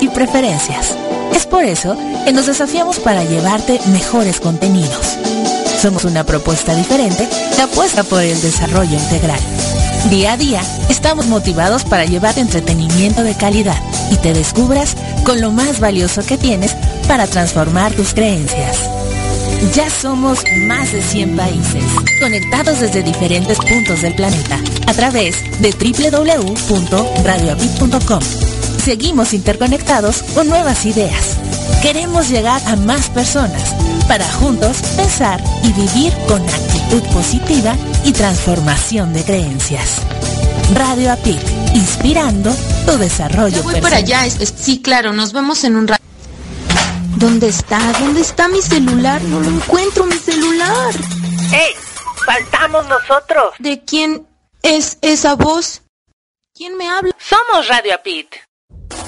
y preferencias. Es por eso que nos desafiamos para llevarte mejores contenidos. Somos una propuesta diferente que apuesta por el desarrollo integral. Día a día, estamos motivados para llevarte entretenimiento de calidad y te descubras con lo más valioso que tienes para transformar tus creencias. Ya somos más de 100 países, conectados desde diferentes puntos del planeta, a través de www.radioapit.com. Seguimos interconectados con nuevas ideas. Queremos llegar a más personas para juntos pensar y vivir con actitud positiva y transformación de creencias. Radio Apit, inspirando tu desarrollo Ya voy para allá. Es- es- sí, claro, nos vemos en un rato. ¿Dónde está? ¿Dónde está mi celular? No lo encuentro, mi celular. ¡Ey! ¡Faltamos nosotros! ¿De quién es esa voz? ¿Quién me habla? Somos Radio Apit.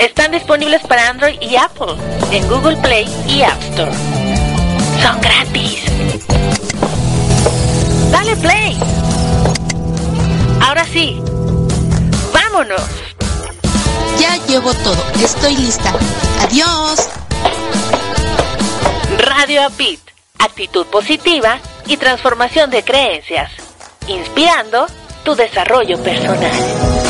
Están disponibles para Android y Apple en Google Play y App Store. Son gratis. Dale play. Ahora sí. Vámonos. Ya llevo todo. Estoy lista. Adiós. Radio Apit. Actitud positiva y transformación de creencias. Inspirando tu desarrollo personal.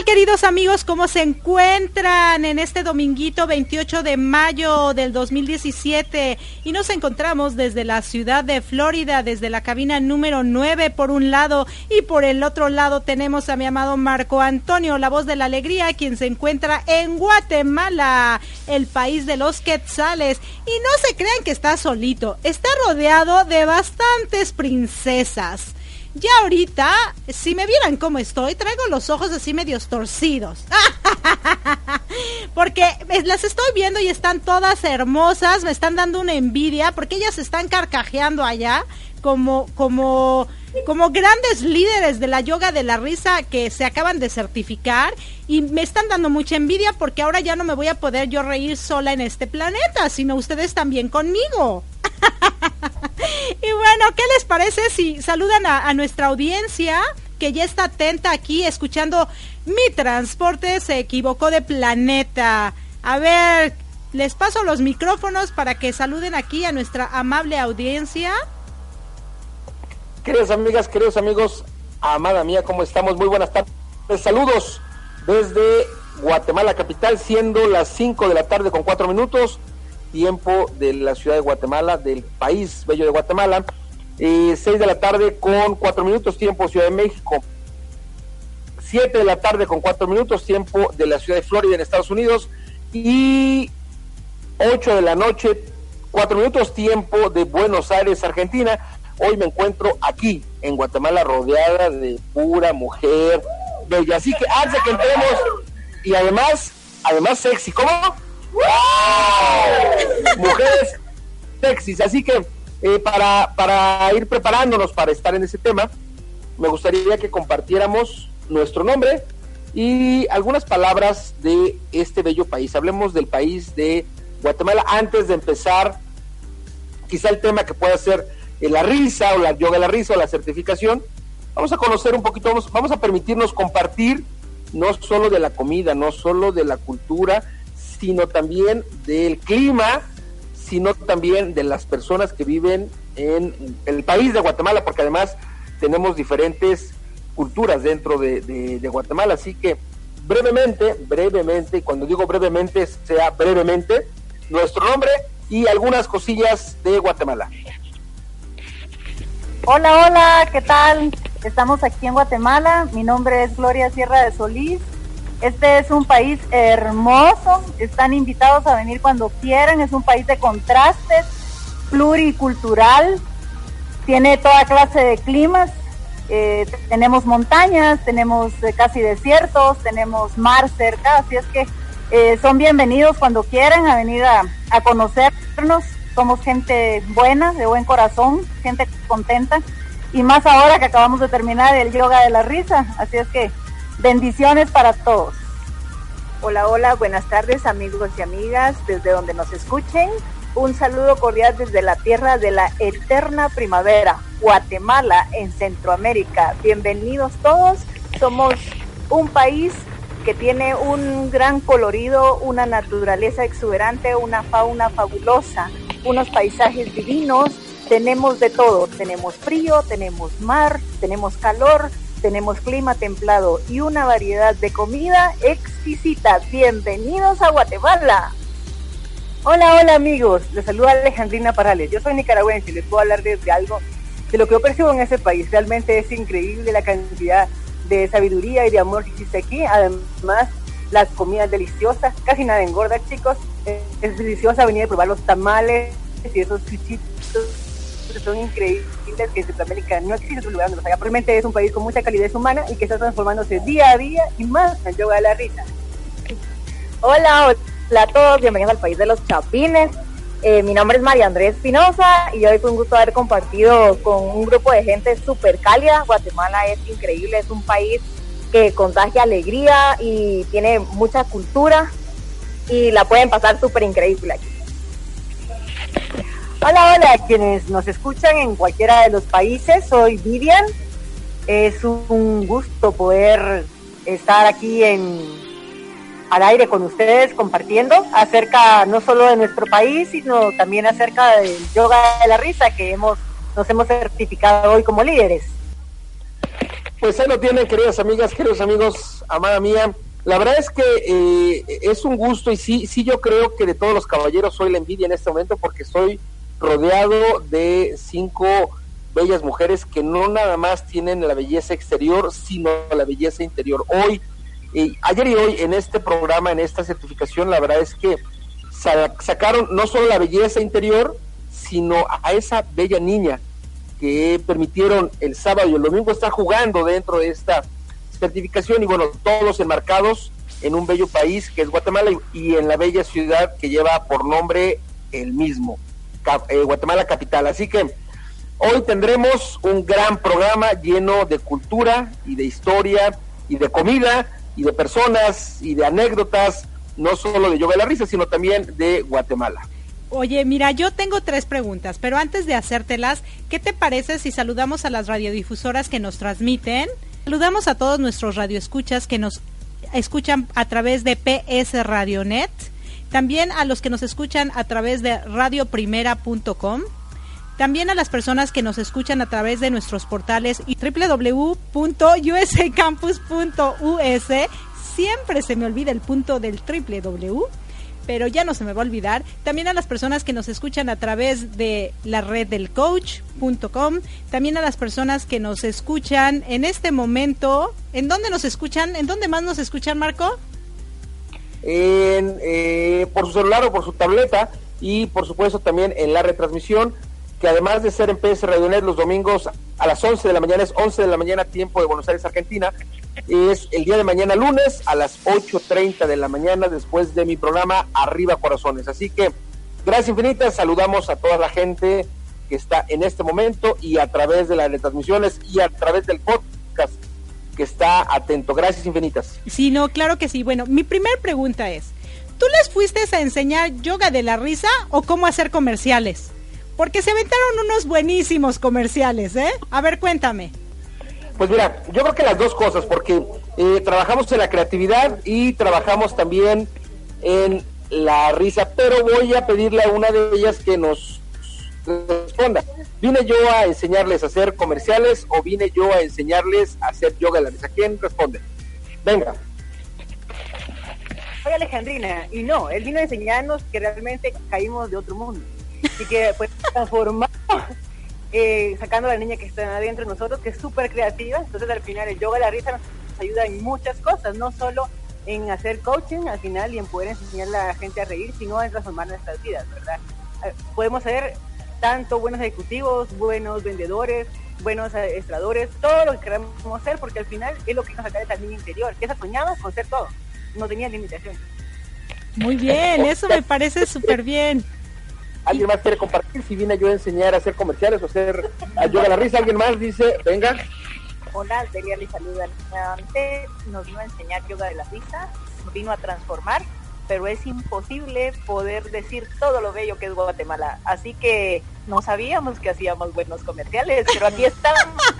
queridos amigos? ¿Cómo se encuentran en este dominguito 28 de mayo del 2017? Y nos encontramos desde la ciudad de Florida, desde la cabina número 9 por un lado y por el otro lado tenemos a mi amado Marco Antonio, la voz de la alegría, quien se encuentra en Guatemala, el país de los quetzales. Y no se crean que está solito, está rodeado de bastantes princesas. Ya ahorita, si me vieran cómo estoy, traigo los ojos así medios torcidos. porque las estoy viendo y están todas hermosas, me están dando una envidia porque ellas están carcajeando allá como como como grandes líderes de la yoga de la risa que se acaban de certificar y me están dando mucha envidia porque ahora ya no me voy a poder yo reír sola en este planeta, sino ustedes también conmigo. y bueno, ¿qué les parece si saludan a, nuestra audiencia que ya está atenta aquí escuchando mi transporte se equivocó de planeta? A ver, les paso los micrófonos para que saluden aquí a nuestra amable audiencia. Queridas amigas, queridos amigos, amada mía, ¿cómo estamos? Muy buenas tardes. Saludos desde Guatemala capital, siendo las 5 de la tarde con 4 minutos tiempo de la ciudad de Guatemala, del país bello de Guatemala. Eh, 6 de la tarde con 4 minutos, tiempo Ciudad de México. 7 de la tarde con 4 minutos, tiempo de la ciudad de Florida en Estados Unidos. Y 8 de la noche, 4 minutos, tiempo de Buenos Aires, Argentina. Hoy me encuentro aquí, en Guatemala, rodeada de pura mujer bella. Así que antes que entremos, y además, además sexy, ¿cómo? Mujeres sexys. Así que eh, para, para ir preparándonos para estar en ese tema, me gustaría que compartiéramos nuestro nombre y algunas palabras de este bello país. Hablemos del país de Guatemala antes de empezar quizá el tema que pueda ser la risa o la yoga de la risa o la certificación. Vamos a conocer un poquito, vamos, vamos a permitirnos compartir no solo de la comida, no solo de la cultura, sino también del clima, sino también de las personas que viven en el país de Guatemala, porque además tenemos diferentes culturas dentro de, Guatemala. Así que brevemente, brevemente, y cuando digo brevemente, sea brevemente, nuestro nombre y algunas cosillas de Guatemala. Hola, hola, ¿qué tal? Estamos aquí en Guatemala. Mi nombre es Gloria Sierra de Solís. Este es un país hermoso, están invitados a venir cuando quieran, es un país de contrastes, pluricultural, tiene toda clase de climas, eh, tenemos montañas, tenemos eh, casi desiertos, tenemos mar cerca, así es que eh, son bienvenidos cuando quieran a venir a, a conocernos, somos gente buena, de buen corazón, gente contenta, y más ahora que acabamos de terminar el yoga de la risa, así es que Bendiciones para todos. Hola, hola, buenas tardes amigos y amigas desde donde nos escuchen. Un saludo cordial desde la tierra de la eterna primavera, Guatemala, en Centroamérica. Bienvenidos todos. Somos un país que tiene un gran colorido, una naturaleza exuberante, una fauna fabulosa, unos paisajes divinos. Tenemos de todo. Tenemos frío, tenemos mar, tenemos calor, tenemos clima templado y una variedad de comida exquisita. Bienvenidos a Guatemala. Hola, hola amigos, les saluda Alejandrina Parales. Yo soy nicaragüense y les puedo hablar de algo de lo que yo percibo en ese país. Realmente es increíble la cantidad de sabiduría y de amor que existe aquí. Además, las comidas deliciosas, casi nada engorda, chicos. Es deliciosa venir a probar los tamales y esos chuchitos son increíbles que en Centroamérica no existe otro lugar donde los haya. Probablemente es un país con mucha calidez humana y que está transformándose día a día y más en yoga de la risa. Hola, hola a todos, bienvenidos al país de los chapines. Eh, mi nombre es María Andrés Espinosa y hoy fue un gusto haber compartido con un grupo de gente súper cálida. Guatemala es increíble, es un país que contagia alegría y tiene mucha cultura y la pueden pasar súper increíble aquí. Hola, hola, quienes nos escuchan en cualquiera de los países, soy Vivian. Es un gusto poder estar aquí en al aire con ustedes compartiendo acerca no solo de nuestro país, sino también acerca del yoga de la risa que hemos nos hemos certificado hoy como líderes. Pues ahí lo tienen, queridas amigas, queridos amigos, amada mía. La verdad es que eh, es un gusto y sí, sí yo creo que de todos los caballeros soy la envidia en este momento porque estoy rodeado de cinco bellas mujeres que no nada más tienen la belleza exterior, sino la belleza interior. Hoy, eh, ayer y hoy en este programa, en esta certificación, la verdad es que sacaron no solo la belleza interior, sino a esa bella niña que permitieron el sábado y el domingo estar jugando dentro de esta certificación y bueno, todos enmarcados en un bello país que es Guatemala y, en la bella ciudad que lleva por nombre el mismo, eh, Guatemala capital. Así que hoy tendremos un gran programa lleno de cultura y de historia y de comida y de personas y de anécdotas, no solo de Yoga de la Risa, sino también de Guatemala. Oye, mira, yo tengo tres preguntas, pero antes de hacértelas, ¿qué te parece si saludamos a las radiodifusoras que nos transmiten? Saludamos a todos nuestros radioescuchas que nos escuchan a través de PS Radionet, también a los que nos escuchan a través de radioprimera.com, también a las personas que nos escuchan a través de nuestros portales www.uscampus.us. Siempre se me olvida el punto del www pero ya no se me va a olvidar. También a las personas que nos escuchan a través de la red del coach.com, también a las personas que nos escuchan en este momento. ¿En dónde nos escuchan? ¿En dónde más nos escuchan, Marco? En, eh, por su celular o por su tableta y por supuesto también en la retransmisión que además de ser en PS Radionet los domingos a las 11 de la mañana, es 11 de la mañana tiempo de Buenos Aires, Argentina, es el día de mañana lunes a las 8.30 de la mañana después de mi programa Arriba Corazones. Así que gracias infinitas, saludamos a toda la gente que está en este momento y a través de las retransmisiones y a través del podcast que está atento. Gracias infinitas. Sí, no, claro que sí. Bueno, mi primera pregunta es, ¿tú les fuiste a enseñar yoga de la risa o cómo hacer comerciales? Porque se aventaron unos buenísimos comerciales, ¿eh? A ver, cuéntame. Pues mira, yo creo que las dos cosas, porque eh, trabajamos en la creatividad y trabajamos también en la risa, pero voy a pedirle a una de ellas que nos responda. ¿Vine yo a enseñarles a hacer comerciales o vine yo a enseñarles a hacer yoga de la risa? ¿Quién responde? Venga. Soy Alejandrina, y no, él vino a enseñarnos que realmente caímos de otro mundo. Así que pues transformamos, eh, sacando a la niña que está adentro de nosotros, que es súper creativa. Entonces al final el yoga de la risa nos ayuda en muchas cosas, no solo en hacer coaching al final y en poder enseñar a la gente a reír, sino en transformar nuestras vidas, ¿verdad? Eh, podemos ser tanto buenos ejecutivos, buenos vendedores, buenos estradores, todo lo que queramos ser, porque al final es lo que nos saca esa niña interior, que esa soñaba con ser todo, no tenía limitaciones. Muy bien, eso me parece súper bien. ¿Alguien más quiere compartir? Si vine yo a enseñar a hacer comerciales o hacer ayuda a la risa, ¿alguien más dice, venga? Hola, Delia le saluda. Nos vino a enseñar yoga de la risa, nos vino a transformar, pero es imposible poder decir todo lo bello que es Guatemala. Así que no sabíamos que hacíamos buenos comerciales, pero aquí estamos.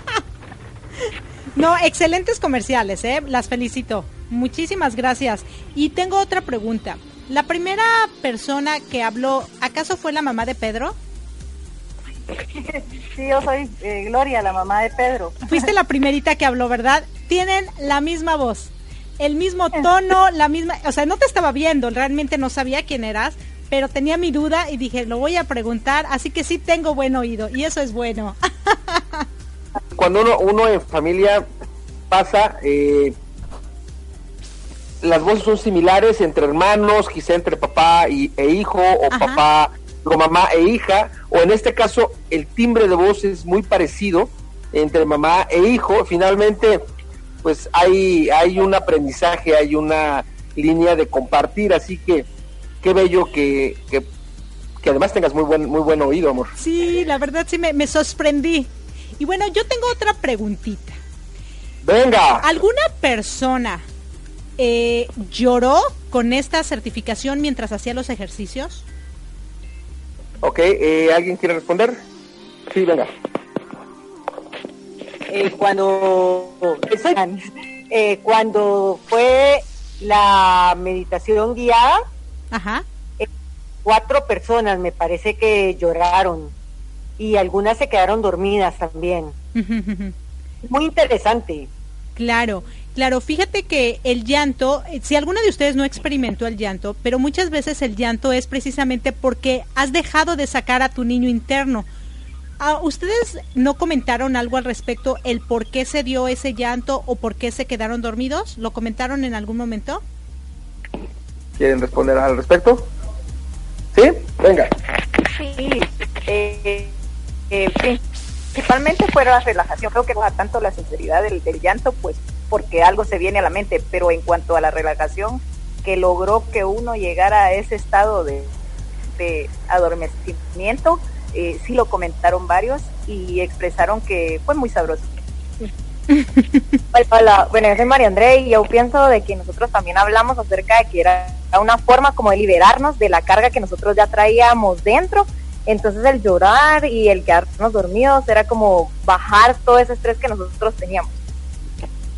No, excelentes comerciales, ¿eh? Las felicito. Muchísimas gracias. Y tengo otra pregunta. La primera persona que habló, ¿acaso fue la mamá de Pedro? Sí, yo soy eh, Gloria, la mamá de Pedro. Fuiste la primerita que habló, ¿verdad? Tienen la misma voz, el mismo tono, la misma, o sea, no te estaba viendo, realmente no sabía quién eras, pero tenía mi duda y dije, lo voy a preguntar, así que sí tengo buen oído y eso es bueno. Cuando uno, uno en familia pasa, eh, las voces son similares entre hermanos, quizá entre papá y, e hijo, o papá o mamá e hija, o en este caso el timbre de voz es muy parecido entre mamá e hijo. Finalmente, pues hay, hay un aprendizaje, hay una línea de compartir, así que qué bello que, que, además tengas muy buen, muy buen oído, amor. Sí, la verdad sí me, me sorprendí. Y bueno, yo tengo otra preguntita. Venga. ¿Alguna persona eh, lloró con esta certificación mientras hacía los ejercicios? Ok, eh, ¿alguien quiere responder? Sí, venga. Eh, cuando, eh, cuando fue la meditación guiada, Ajá. cuatro personas me parece que lloraron y algunas se quedaron dormidas también. muy interesante. Claro, claro, fíjate que el llanto, eh, si alguna de ustedes no experimentó el llanto, pero muchas veces el llanto es precisamente porque has dejado de sacar a tu niño interno. Ah, ¿Ustedes no comentaron algo al respecto, el por qué se dio ese llanto o por qué se quedaron dormidos? ¿Lo comentaron en algún momento? ¿Quieren responder al respecto? ¿Sí? Venga. Sí, eh, eh, principalmente fue la relajación. Creo que tanto la sinceridad del, llanto, pues porque algo se viene a la mente, pero en cuanto a la relajación, que logró que uno llegara a ese estado de, adormecimiento, eh, sí lo comentaron varios y expresaron que fue muy sabroso. Bueno, yo soy María André y yo pienso de que nosotros también hablamos acerca de que era una forma como de liberarnos de la carga que nosotros ya traíamos dentro. Entonces el llorar y el quedarnos dormidos era como bajar todo ese estrés que nosotros teníamos.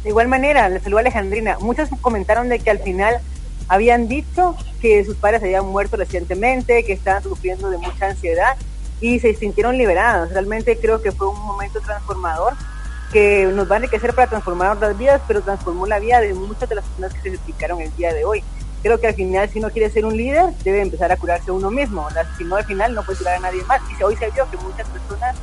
De igual manera, le saludo a Alejandrina. Muchos comentaron de que al final habían dicho que sus padres habían muerto recientemente, que estaban sufriendo de mucha ansiedad y se sintieron liberados. Realmente creo que fue un momento transformador que nos va a enriquecer para transformar otras vidas, pero transformó la vida de muchas de las personas que se explicaron el día de hoy. Creo que al final, si uno quiere ser un líder, debe empezar a curarse uno mismo. Si no, al final no puede curar a nadie más. Y hoy se vio que muchas personas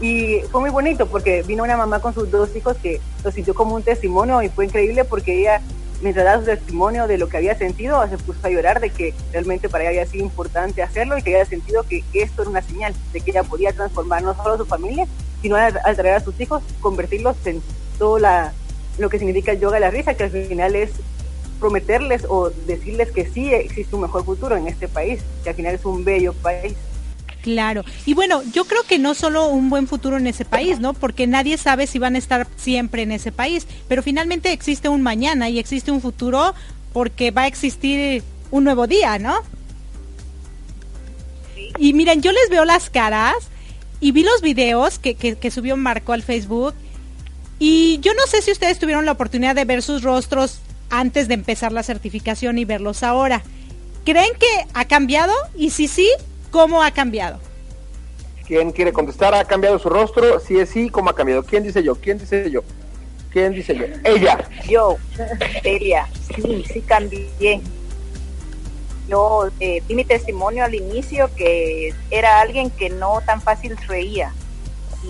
y fue muy bonito porque vino una mamá con sus dos hijos que lo sintió como un testimonio y fue increíble porque ella, mientras daba su testimonio de lo que había sentido, se puso a llorar de que realmente para ella había sido importante hacerlo y que había sentido que esto era una señal de que ella podía transformar no solo a su familia, sino al, traer a sus hijos, convertirlos en todo la, lo que significa el yoga de la risa, que al final es prometerles o decirles que sí existe un mejor futuro en este país, que al final es un bello país. Claro. Y bueno, yo creo que no solo un buen futuro en ese país, ¿no? Porque nadie sabe si van a estar siempre en ese país, pero finalmente existe un mañana y existe un futuro porque va a existir un nuevo día, ¿no? Y miren, yo les veo las caras y vi los videos que, que, subió Marco al Facebook y yo no sé si ustedes tuvieron la oportunidad de ver sus rostros antes de empezar la certificación y verlos ahora. ¿Creen que ha cambiado? Y si sí, ¿cómo ha cambiado? ¿Quién quiere contestar? ¿Ha cambiado su rostro? Si es sí, ¿cómo ha cambiado? ¿Quién dice yo? ¿Quién dice yo? ¿Quién dice yo? Ella. Yo, ella. Sí, sí cambié yo eh, di mi testimonio al inicio que era alguien que no tan fácil reía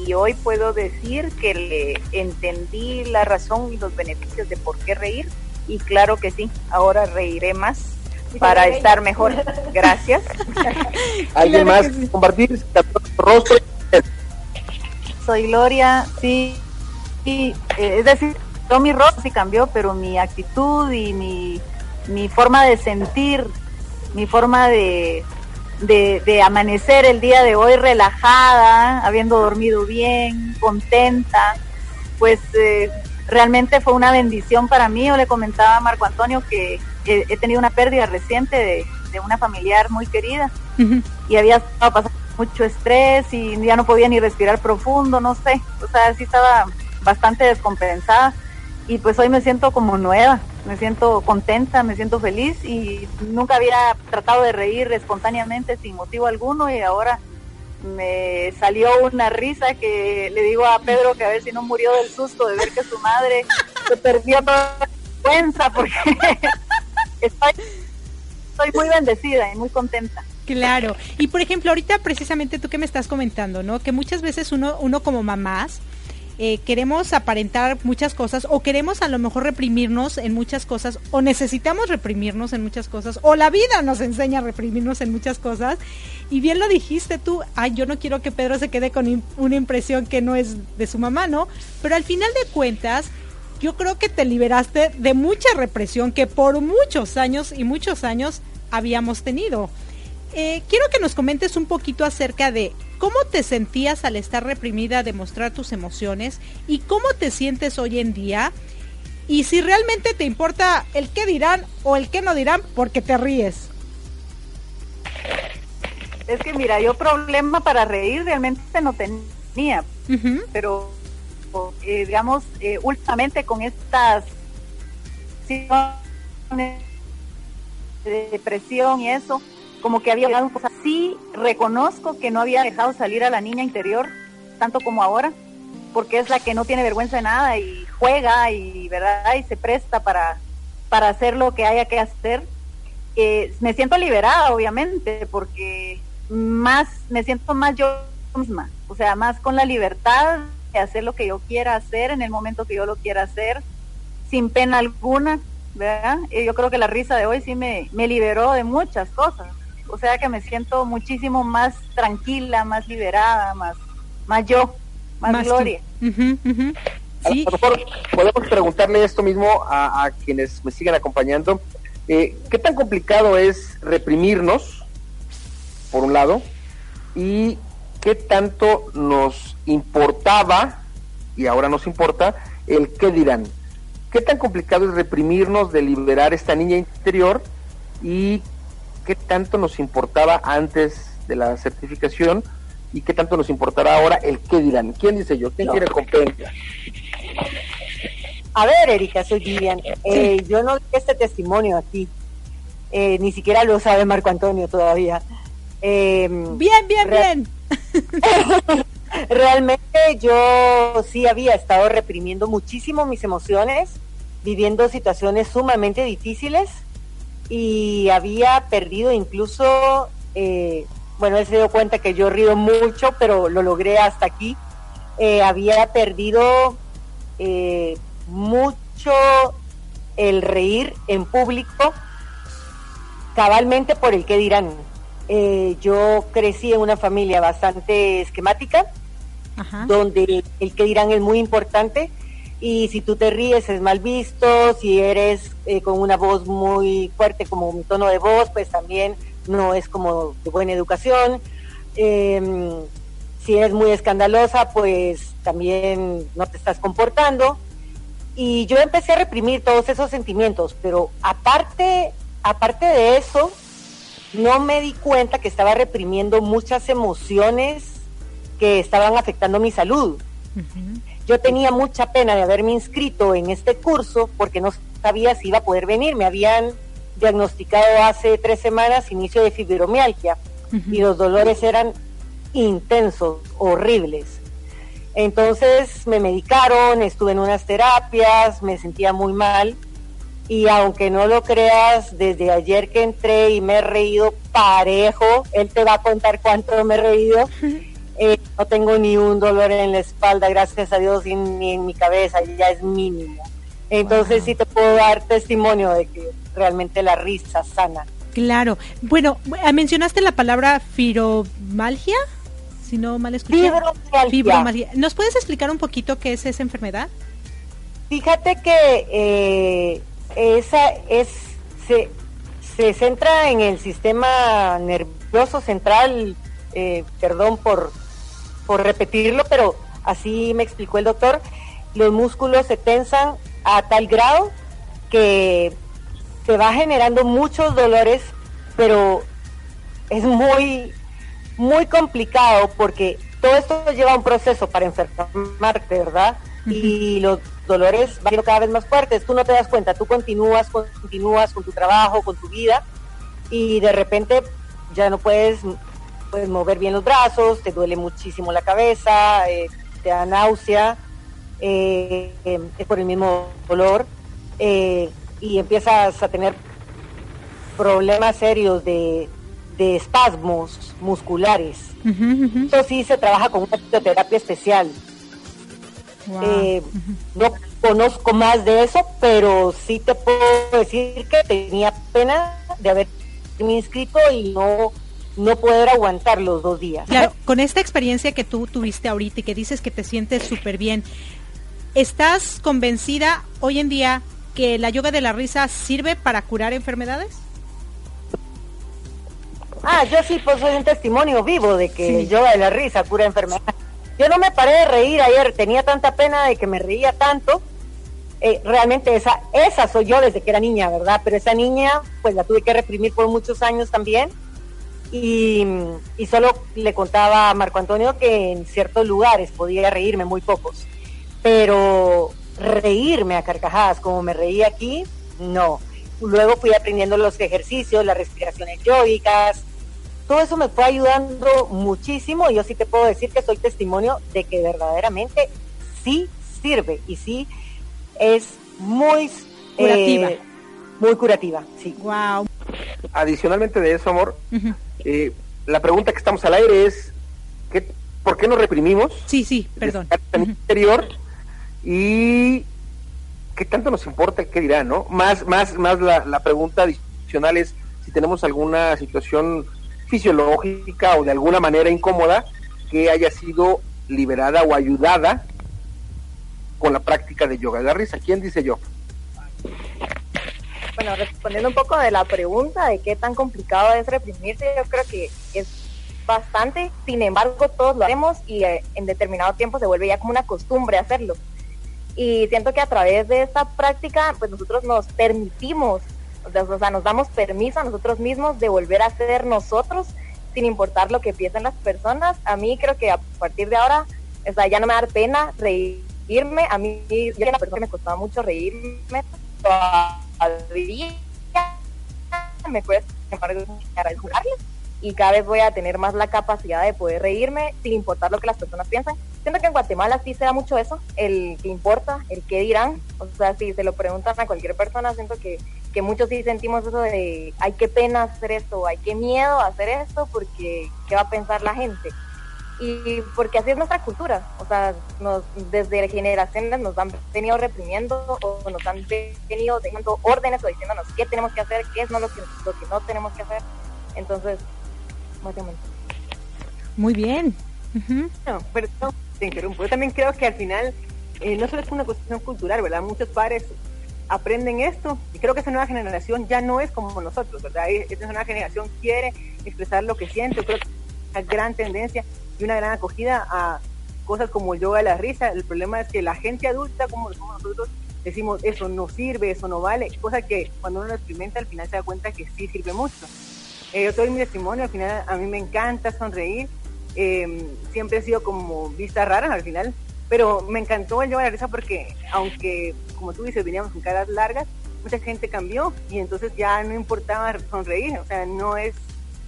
y hoy puedo decir que le entendí la razón y los beneficios de por qué reír y claro que sí, ahora reiré más para estar mejor. Gracias. ¿Alguien más compartir rostro? Soy Gloria, sí, sí eh, es decir, no mi rostro sí cambió, pero mi actitud y mi, mi forma de sentir mi forma de, de, amanecer el día de hoy relajada, habiendo dormido bien, contenta, pues eh, realmente fue una bendición para mí. Yo le comentaba a Marco Antonio que he, tenido una pérdida reciente de, una familiar muy querida. Y había estado pasando mucho estrés y ya no podía ni respirar profundo, no sé, o sea, sí estaba bastante descompensada. Y pues hoy me siento como nueva, me siento contenta, me siento feliz y nunca había tratado de reír espontáneamente sin motivo alguno. Y ahora me salió una risa que le digo a Pedro que a ver si no murió del susto de ver que su madre se perdió toda la vergüenza porque estoy, muy bendecida y muy contenta. Claro, y por ejemplo, ahorita precisamente tú que me estás comentando, ¿no? Que muchas veces uno, uno como mamás, eh, queremos aparentar muchas cosas o queremos a lo mejor reprimirnos en muchas cosas o necesitamos reprimirnos en muchas cosas o la vida nos enseña a reprimirnos en muchas cosas y bien lo dijiste tú, ay yo no quiero que Pedro se quede con una impresión que no es de su mamá, ¿no? Pero al final de cuentas yo creo que te liberaste de mucha represión que por muchos años y muchos años habíamos tenido. Eh, quiero que nos comentes un poquito acerca de cómo te sentías al estar reprimida de mostrar tus emociones y cómo te sientes hoy en día y si realmente te importa el qué dirán o el qué no dirán porque te ríes. Es que mira, yo problema para reír realmente no tenía, pero eh, digamos, eh, últimamente con estas situaciones de depresión y eso, como que había llegado Sí reconozco que no había dejado salir a la niña interior tanto como ahora, porque es la que no tiene vergüenza de nada y juega y verdad y se presta para para hacer lo que haya que hacer. Eh, me siento liberada, obviamente, porque más me siento más yo misma, o sea, más con la libertad de hacer lo que yo quiera hacer en el momento que yo lo quiera hacer, sin pena alguna, ¿verdad? Y yo creo que la risa de hoy sí me, me liberó de muchas cosas, o sea que me siento muchísimo más tranquila, más liberada, más, más yo, más, gloria. A lo mejor podemos preguntarle esto mismo a, quienes me siguen acompañando. Eh, ¿Qué tan complicado es reprimirnos, por un lado, y qué tanto nos importaba, y ahora nos importa, el qué dirán? ¿Qué tan complicado es reprimirnos de liberar esta niña interior y qué tanto nos importaba antes de la certificación y qué tanto nos importará ahora el qué dirán? ¿Quién dice yo? ¿Quién quiere comprender? A ver, Erika, soy Vivian. Eh, yo no di este testimonio aquí. Eh, ni siquiera lo sabe Marco Antonio todavía. Eh, bien, bien, bien. Realmente yo sí había estado reprimiendo muchísimo mis emociones, viviendo situaciones sumamente difíciles y había perdido incluso, bueno, él se dio cuenta que yo río mucho, pero lo logré hasta aquí. había perdido eh, mucho el reír en público, cabalmente por el que dirán. Eh, yo crecí en una familia bastante esquemática, donde el que dirán es muy importante y si tú te ríes es mal visto, si eres eh, con una voz muy fuerte como mi tono de voz, pues también no es como de buena educación. Em, si eres muy escandalosa, pues también no te estás comportando. Y yo empecé a reprimir todos esos sentimientos, pero aparte, aparte de eso, no me di cuenta que estaba reprimiendo muchas emociones que estaban afectando mi salud. Yo tenía mucha pena de haberme inscrito en este curso porque no sabía si iba a poder venir. Me habían diagnosticado hace tres semanas inicio de fibromialgia y los dolores eran intensos, horribles. Entonces me medicaron, estuve en unas terapias, me sentía muy mal y aunque no lo creas, desde ayer que entré y me he reído parejo, él te va a contar cuánto me he reído. Eh, no tengo ni un dolor en la espalda, gracias a Dios, ni en mi cabeza, ya es mínimo. Entonces sí te puedo dar testimonio de que realmente la risa sana. Claro. Bueno, mencionaste la palabra firomalgia si no mal escuché. Fibromialgia. ¿Nos puedes explicar un poquito qué es esa enfermedad? Fíjate que eh, esa es se, se centra en el sistema nervioso central, eh, perdón por, por repetirlo, pero así me explicó el doctor, los músculos se tensan a tal grado que se va generando muchos dolores, pero es muy muy complicado porque todo esto lleva un proceso para enfermarte, ¿verdad? Y los dolores van cada vez más fuertes, tú no te das cuenta, tú continúas, continúas con tu trabajo, con tu vida y de repente ya no puedes, puedes mover bien los brazos, te duele muchísimo la cabeza, eh, te da náusea, eh, eh, es por el mismo dolor y empiezas a tener problemas serios de de espasmos musculares. Eso sí se trabaja con una terapia especial. Eh, no conozco más de eso, pero sí te puedo decir que tenía pena de haberme inscrito y no no poder aguantar los dos días. Claro, con esta experiencia que tú tuviste ahorita y que dices que te sientes súper bien, ¿estás convencida hoy en día que la yoga de la risa sirve para curar enfermedades? Ah, yo sí pues soy un testimonio vivo de que yo de la risa cura enfermedad. Yo no me paré de reír ayer, tenía tanta pena de que me reía tanto. Eh, realmente esa, esa soy yo desde que era niña, ¿verdad? Pero esa niña, pues la tuve que reprimir por muchos años también. Y, y solo le contaba a Marco Antonio que en ciertos lugares podía reírme, muy pocos. Pero reírme a carcajadas como me reía aquí, no. Luego fui aprendiendo los ejercicios, las respiraciones yógicas, todo eso me fue ayudando muchísimo y yo sí te puedo decir que soy testimonio de que verdaderamente sí sirve y sí es muy curativa. Eh, muy curativa, sí. Wow. Adicionalmente de eso, amor, eh, la pregunta que estamos al aire es, ¿qué, ¿por qué nos reprimimos? Sí, sí, perdón. En interior y qué tanto nos importa qué dirán, ¿no? Más, más, más la, la pregunta adicional es si tenemos alguna situación fisiológica o de alguna manera incómoda que haya sido liberada o ayudada con la práctica de yoga. Garrisa, ¿quién dice yo? Bueno, respondiendo un poco de la pregunta de qué tan complicado es reprimirse, yo creo que es bastante, sin embargo todos lo haremos y eh, en determinado tiempo se vuelve ya como una costumbre hacerlo. Y siento que a través de esta práctica, pues nosotros nos permitimos, o sea, nos damos permiso a nosotros mismos de volver a ser nosotros sin importar lo que piensen las personas. A mí creo que a partir de ahora, o sea, ya no me da pena reírme. A mí, yo era una persona que me costaba mucho reírme. Todavía me cuesta, sin y cada vez voy a tener más la capacidad de poder reírme sin importar lo que las personas piensan. Siento que en Guatemala sí se da mucho eso, el que importa, el que dirán. O sea, si se lo preguntan a cualquier persona, siento que, que muchos sí sentimos eso de, hay que pena hacer esto, hay que miedo hacer esto, porque ¿qué va a pensar la gente? Y porque así es nuestra cultura, o sea, nos, desde generaciones nos han venido reprimiendo o nos han venido dejando órdenes o diciéndonos qué tenemos que hacer, qué es no lo que, lo que no tenemos que hacer. Entonces, muy bien. No, perdón, te interrumpo. Yo también creo que al final eh, no solo es una cuestión cultural, ¿verdad? Muchos padres aprenden esto y creo que esa nueva generación ya no es como nosotros, ¿verdad? Esta nueva generación quiere expresar lo que siente. creo que es una gran tendencia y una gran acogida a cosas como el yoga de la risa. El problema es que la gente adulta, como nosotros, decimos eso no sirve, eso no vale, cosa que cuando uno lo experimenta al final se da cuenta que sí sirve mucho. Eh, yo soy mi testimonio, al final a mí me encanta sonreír, em, siempre he sido como vista rara al final, pero me encantó el de la risa porque aunque, como tú dices, veníamos con caras largas, mucha gente cambió y entonces ya no importaba sonreír, o sea, no es,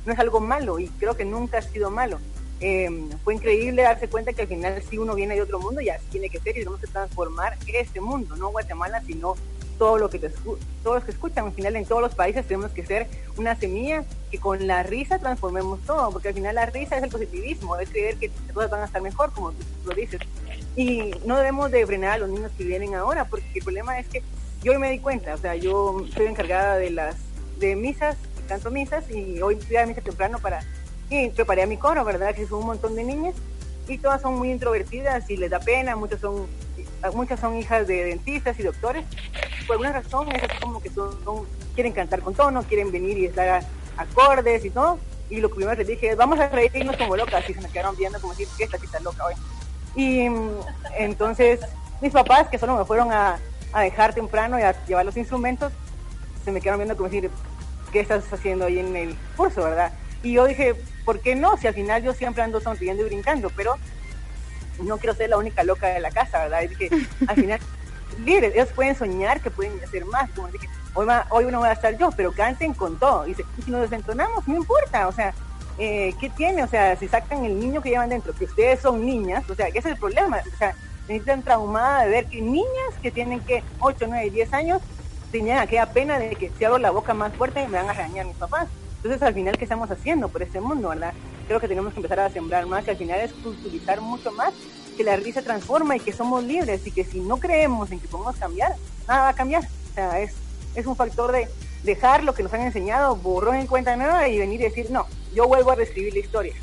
no es algo malo y creo que nunca ha sido malo. Em, fue increíble darse cuenta que al final si uno viene de otro mundo y así tiene que ser y tenemos que transformar este mundo, no Guatemala, sino todo lo que todos los que escuchan. Al final, en todos los países tenemos que ser una semilla que con la risa transformemos todo, porque al final la risa es el positivismo, es creer que las cosas van a estar mejor, como tú lo dices. Y no debemos de frenar a los niños que vienen ahora, porque el problema es que yo hoy me di cuenta, o sea, yo estoy encargada de las de misas, canto misas, y hoy fui a misa temprano para y preparé a mi coro, ¿verdad? Que son un montón de niñas y todas son muy introvertidas y les da pena, muchas son muchas son hijas de dentistas y doctores, por alguna razón es como que son, quieren cantar con tono, quieren venir y estar acordes y todo, y lo primero que les dije es, vamos a reírnos como locas, y se me quedaron viendo como decir, ¿qué esta está loca hoy? Y mm, entonces mis papás, que solo me fueron a, a dejar temprano y a llevar los instrumentos, se me quedaron viendo como decir, ¿qué estás haciendo ahí en el curso, verdad? Y yo dije, ¿por qué no? Si al final yo siempre ando sonriendo y brincando, pero no quiero ser la única loca de la casa, ¿verdad? Es que al final, libres, ellos pueden soñar que pueden hacer más, como dije, hoy, va, hoy no voy a estar yo, pero canten con todo. Y si nos desentonamos, no importa, o sea, eh, ¿qué tiene? O sea, si sacan el niño que llevan dentro, que ustedes son niñas, o sea, ¿qué es el problema? O sea, necesitan traumada de ver que niñas que tienen que 8, 9, 10 años tenían aquella pena de que si abro la boca más fuerte me van a regañar mis papás. Entonces, al final, ¿qué estamos haciendo por este mundo, verdad? Creo que tenemos que empezar a sembrar más, que al final es utilizar mucho más, que la risa transforma y que somos libres y que si no creemos en que podemos cambiar, nada va a cambiar. O sea, es, es un factor de dejar lo que nos han enseñado, borrón en cuenta nueva y venir y decir, no, yo vuelvo a reescribir la historia.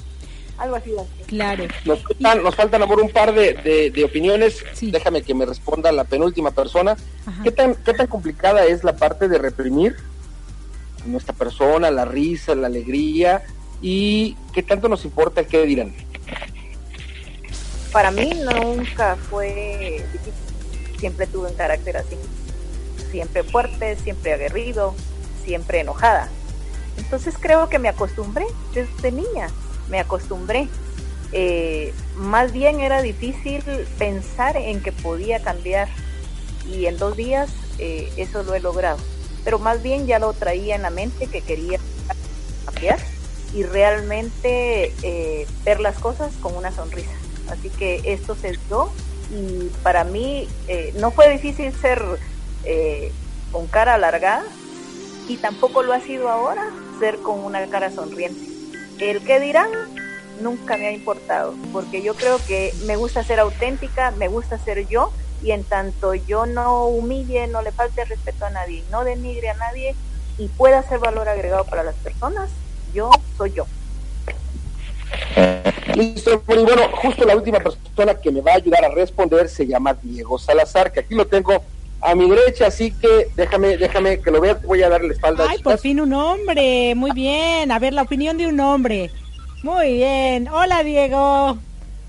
Algo así. Claro. Nos faltan, nos faltan amor, un par de, de, opiniones. Déjame que me responda la penúltima persona. ¿Qué tan, ¿Qué tan complicada es la parte de reprimir nuestra persona, la risa, la alegría y qué tanto nos importa qué dirán. Para mí nunca fue difícil, siempre tuve un carácter así, siempre fuerte, siempre aguerrido, siempre enojada. Entonces creo que me acostumbré desde niña, me acostumbré. Eh, más bien era difícil pensar en que podía cambiar y en dos días eh, eso lo he logrado pero más bien ya lo traía en la mente que quería cambiar y realmente eh, ver las cosas con una sonrisa. Así que esto se dio y para mí no fue difícil ser con cara alargada y tampoco lo ha sido ahora ser con una cara sonriente. El que dirán nunca me ha importado, porque yo creo que me gusta ser auténtica, me gusta ser yo, y en tanto yo no humille, no le falte respeto a nadie, no denigre a nadie y pueda ser valor agregado para las personas, yo soy yo. Listo, bueno, justo la última persona que me va a ayudar a responder se llama Diego Salazar, que aquí lo tengo a mi derecha, así que déjame, déjame que lo vea, voy a darle la espalda. Ay, por fin un hombre, muy bien, a ver la opinión de un hombre. Muy bien. Hola, Diego.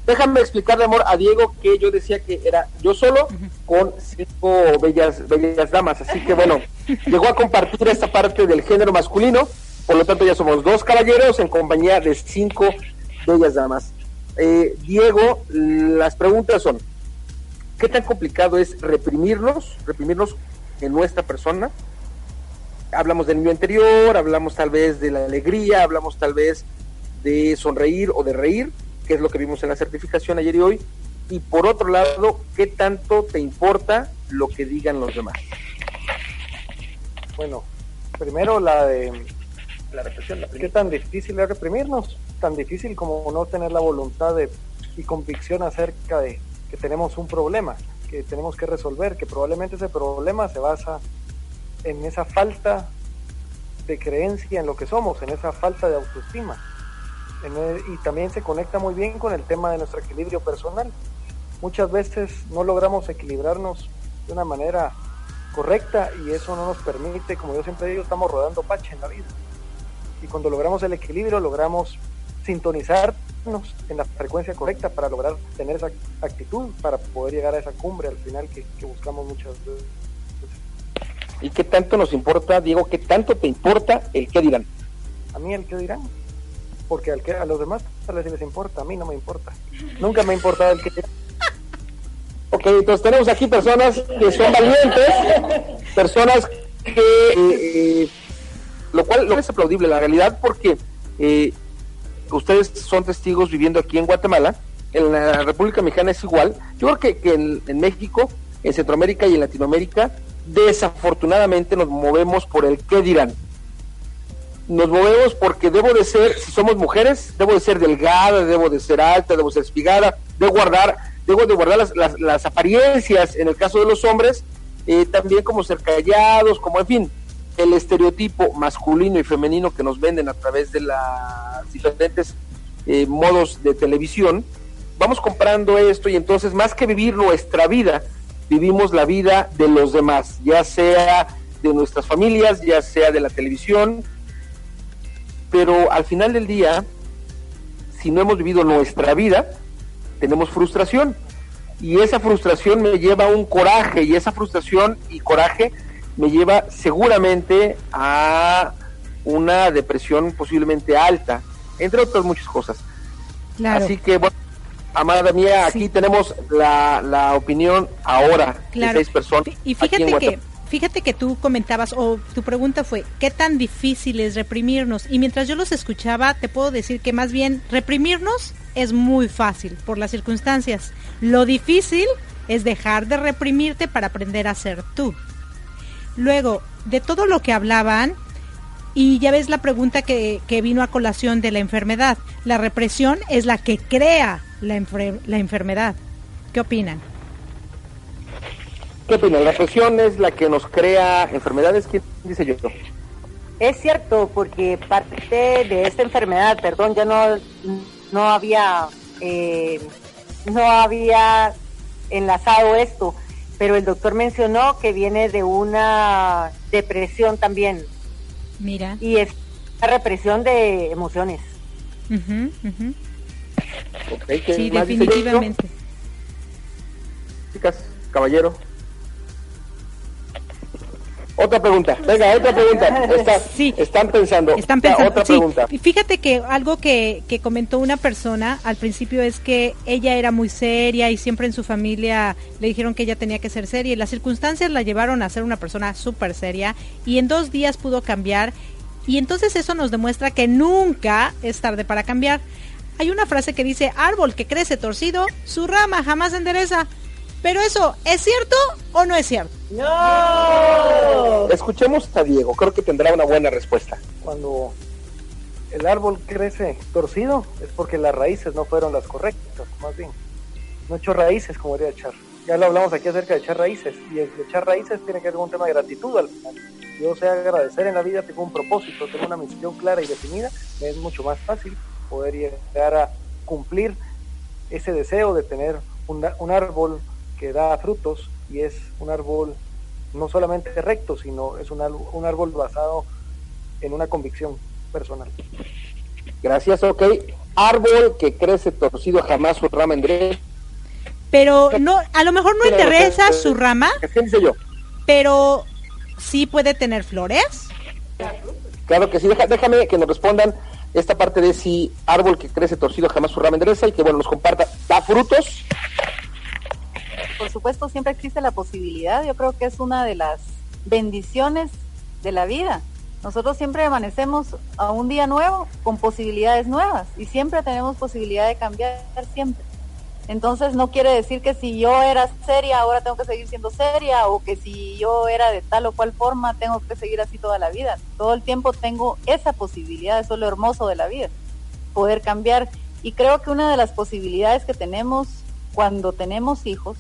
Déjame explicarle, amor, a Diego que yo decía que era yo solo con cinco bellas, bellas damas. Así que bueno, llegó a compartir esta parte del género masculino. Por lo tanto, ya somos dos caballeros en compañía de cinco bellas damas. Eh, Diego, las preguntas son, ¿qué tan complicado es reprimirnos, reprimirnos en nuestra persona? Hablamos del niño interior, hablamos tal vez de la alegría, hablamos tal vez de sonreír o de reír, que es lo que vimos en la certificación ayer y hoy, y por otro lado, ¿qué tanto te importa lo que digan los demás? Bueno, primero la de la represión. ¿Qué tan difícil es reprimirnos? Tan difícil como no tener la voluntad de, y convicción acerca de que tenemos un problema, que tenemos que resolver, que probablemente ese problema se basa en esa falta de creencia en lo que somos, en esa falta de autoestima y también se conecta muy bien con el tema de nuestro equilibrio personal. Muchas veces no logramos equilibrarnos de una manera correcta y eso no nos permite, como yo siempre digo, estamos rodando pache en la vida. Y cuando logramos el equilibrio, logramos sintonizarnos en la frecuencia correcta para lograr tener esa actitud, para poder llegar a esa cumbre al final que, que buscamos muchas veces. ¿Y qué tanto nos importa, Diego? ¿Qué tanto te importa el qué dirán? A mí el qué dirán porque al que, a los demás vez les importa, a mí no me importa. Nunca me ha importado el que... Ok, entonces tenemos aquí personas que son valientes, personas que... Eh, lo cual lo es aplaudible, la realidad, porque eh, ustedes son testigos viviendo aquí en Guatemala, en la República Mexicana es igual. Yo creo que, que en, México, en Centroamérica y en Latinoamérica, desafortunadamente nos movemos por el qué dirán nos movemos porque debo de ser, si somos mujeres, debo de ser delgada, debo de ser alta, debo ser espigada, debo guardar, debo de guardar las, las, apariencias en el caso de los hombres, eh, también como ser callados, como en fin, el estereotipo masculino y femenino que nos venden a través de las diferentes eh, modos de televisión, vamos comprando esto y entonces más que vivir nuestra vida, vivimos la vida de los demás, ya sea de nuestras familias, ya sea de la televisión, pero al final del día, si no hemos vivido nuestra vida, tenemos frustración. Y esa frustración me lleva a un coraje, y esa frustración y coraje me lleva seguramente a una depresión posiblemente alta, entre otras muchas cosas. Así que, bueno, amada mía, aquí tenemos la, la opinión ahora de seis personas. Y fíjate que Fíjate que tú comentabas, o tu pregunta fue, ¿qué tan difícil es reprimirnos? Y mientras yo los escuchaba, te puedo decir que más bien reprimirnos es muy fácil por las circunstancias. Lo difícil es dejar de reprimirte para aprender a ser tú. Luego, de todo lo que hablaban, y ya ves la pregunta que, que vino a colación de la enfermedad, la represión es la que crea la, la enfermedad. ¿Qué opinan? ¿Qué opina? ¿La presión es la que nos crea enfermedades? ¿Quién dice yo? Es cierto, porque parte de esta enfermedad, perdón, ya no, no había, eh, no había enlazado esto, pero el doctor mencionó que viene de una depresión también. Mira. Y es una represión de emociones. sí, definitivamente. Chicas, caballero. Otra pregunta, venga, otra pregunta. sí. Están pensando. Están pensando. otra pregunta. Y fíjate que algo que, que comentó una persona al principio es que ella era muy seria y siempre en su familia le dijeron que ella tenía que ser seria y las circunstancias la llevaron a ser una persona súper seria y en dos días pudo cambiar y entonces eso nos demuestra que nunca es tarde para cambiar. Hay una frase que dice, árbol que crece torcido, su rama jamás endereza. Pero eso, ¿es cierto o no es cierto? No. Escuchemos a Diego, creo que tendrá una buena respuesta. Cuando el árbol crece torcido es porque las raíces no fueron las correctas, más bien. No echó raíces como debería echar. Ya lo hablamos aquí acerca de echar raíces y el echar raíces tiene que ver con un tema de gratitud al final. Yo sé agradecer en la vida, tengo un propósito, tengo una misión clara y definida, me es mucho más fácil poder llegar a cumplir ese deseo de tener un, un árbol que da frutos y es un árbol no solamente recto, sino es un, un árbol basado en una convicción personal. Gracias, ok. Árbol que crece torcido jamás su rama endereza. Pero no, a lo mejor no endereza su rama. ¿Qué dice yo? Pero sí puede tener flores. Claro que sí, déjame que nos respondan esta parte de si árbol que crece torcido jamás su rama endereza y que bueno nos comparta, ¿da frutos? Por supuesto, siempre existe la posibilidad, yo creo que es una de las bendiciones de la vida. Nosotros siempre amanecemos a un día nuevo con posibilidades nuevas y siempre tenemos posibilidad de cambiar siempre. Entonces no quiere decir que si yo era seria ahora tengo que seguir siendo seria o que si yo era de tal o cual forma tengo que seguir así toda la vida. Todo el tiempo tengo esa posibilidad, eso es lo hermoso de la vida, poder cambiar. Y creo que una de las posibilidades que tenemos cuando tenemos hijos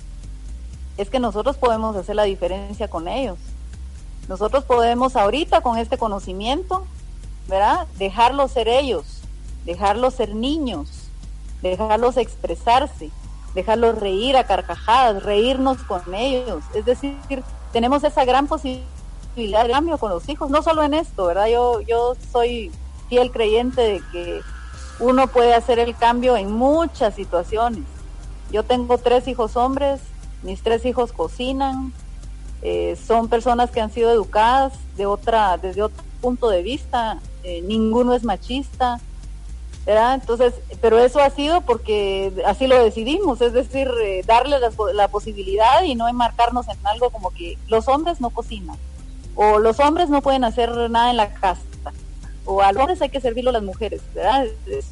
es que nosotros podemos hacer la diferencia con ellos. Nosotros podemos ahorita con este conocimiento, ¿verdad? Dejarlos ser ellos, dejarlos ser niños, dejarlos expresarse, dejarlos reír a carcajadas, reírnos con ellos. Es decir, tenemos esa gran posibilidad de cambio con los hijos, no solo en esto, ¿verdad? Yo, yo soy fiel creyente de que uno puede hacer el cambio en muchas situaciones. Yo tengo tres hijos hombres, mis tres hijos cocinan, eh, son personas que han sido educadas de otra, desde otro punto de vista, eh, ninguno es machista. Entonces, pero eso ha sido porque así lo decidimos, es decir, eh, darle la, posibilidad y no enmarcarnos en algo como que los hombres no cocinan, o los hombres no pueden hacer nada en la casa, o a los hombres hay que servirlo a las mujeres, ¿verdad? es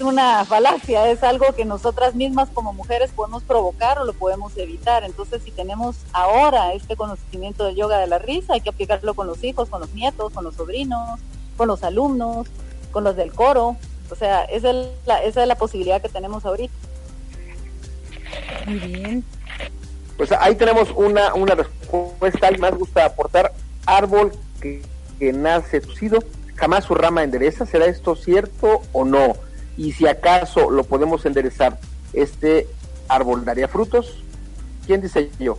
una falacia, es algo que nosotras mismas como mujeres podemos provocar o lo podemos evitar. Entonces, si tenemos ahora este conocimiento del yoga de la risa, hay que aplicarlo con los hijos, con los nietos, con los sobrinos, con los alumnos, con los del coro. O sea, esa es la, esa es la posibilidad que tenemos ahorita. Muy bien. Pues ahí tenemos una, una respuesta y más gusta aportar árbol que, que nace tucido, jamás su rama endereza. ¿Será esto cierto o no? Y si acaso lo podemos enderezar, este árbol daría frutos. ¿Quién dice yo?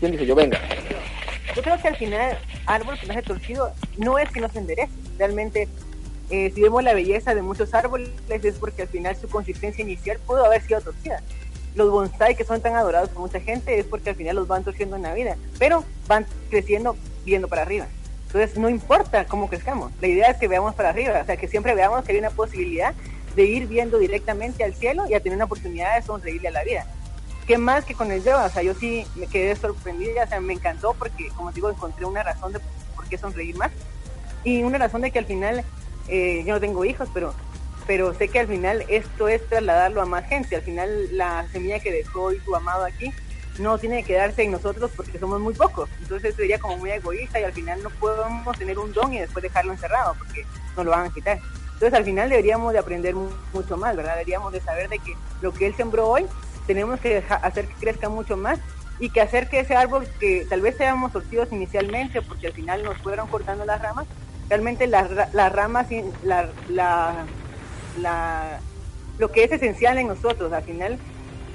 ¿Quién dice yo? Venga. Yo creo que al final, árbol que nace torcido no es que no se enderece. Realmente, eh, si vemos la belleza de muchos árboles, es porque al final su consistencia inicial pudo haber sido torcida. Los bonsai que son tan adorados por mucha gente es porque al final los van torciendo en la vida, pero van creciendo viendo para arriba. Entonces, no importa cómo crezcamos, la idea es que veamos para arriba, o sea, que siempre veamos que hay una posibilidad de ir viendo directamente al cielo y a tener una oportunidad de sonreírle a la vida. ¿Qué más que con el yoga? O sea, yo sí me quedé sorprendida, o sea, me encantó porque, como digo, encontré una razón de por qué sonreír más y una razón de que al final, eh, yo no tengo hijos, pero pero sé que al final esto es trasladarlo a más gente. Al final la semilla que dejó hoy tu amado aquí no tiene que quedarse en nosotros porque somos muy pocos. Entonces sería como muy egoísta y al final no podemos tener un don y después dejarlo encerrado porque nos lo van a quitar. Entonces al final deberíamos de aprender mucho más, ¿verdad? Deberíamos de saber de que lo que él sembró hoy tenemos que hacer que crezca mucho más y que hacer que ese árbol que tal vez seamos torcidos inicialmente porque al final nos fueron cortando las ramas, realmente las, ramas, la, la, lo que es esencial en nosotros al final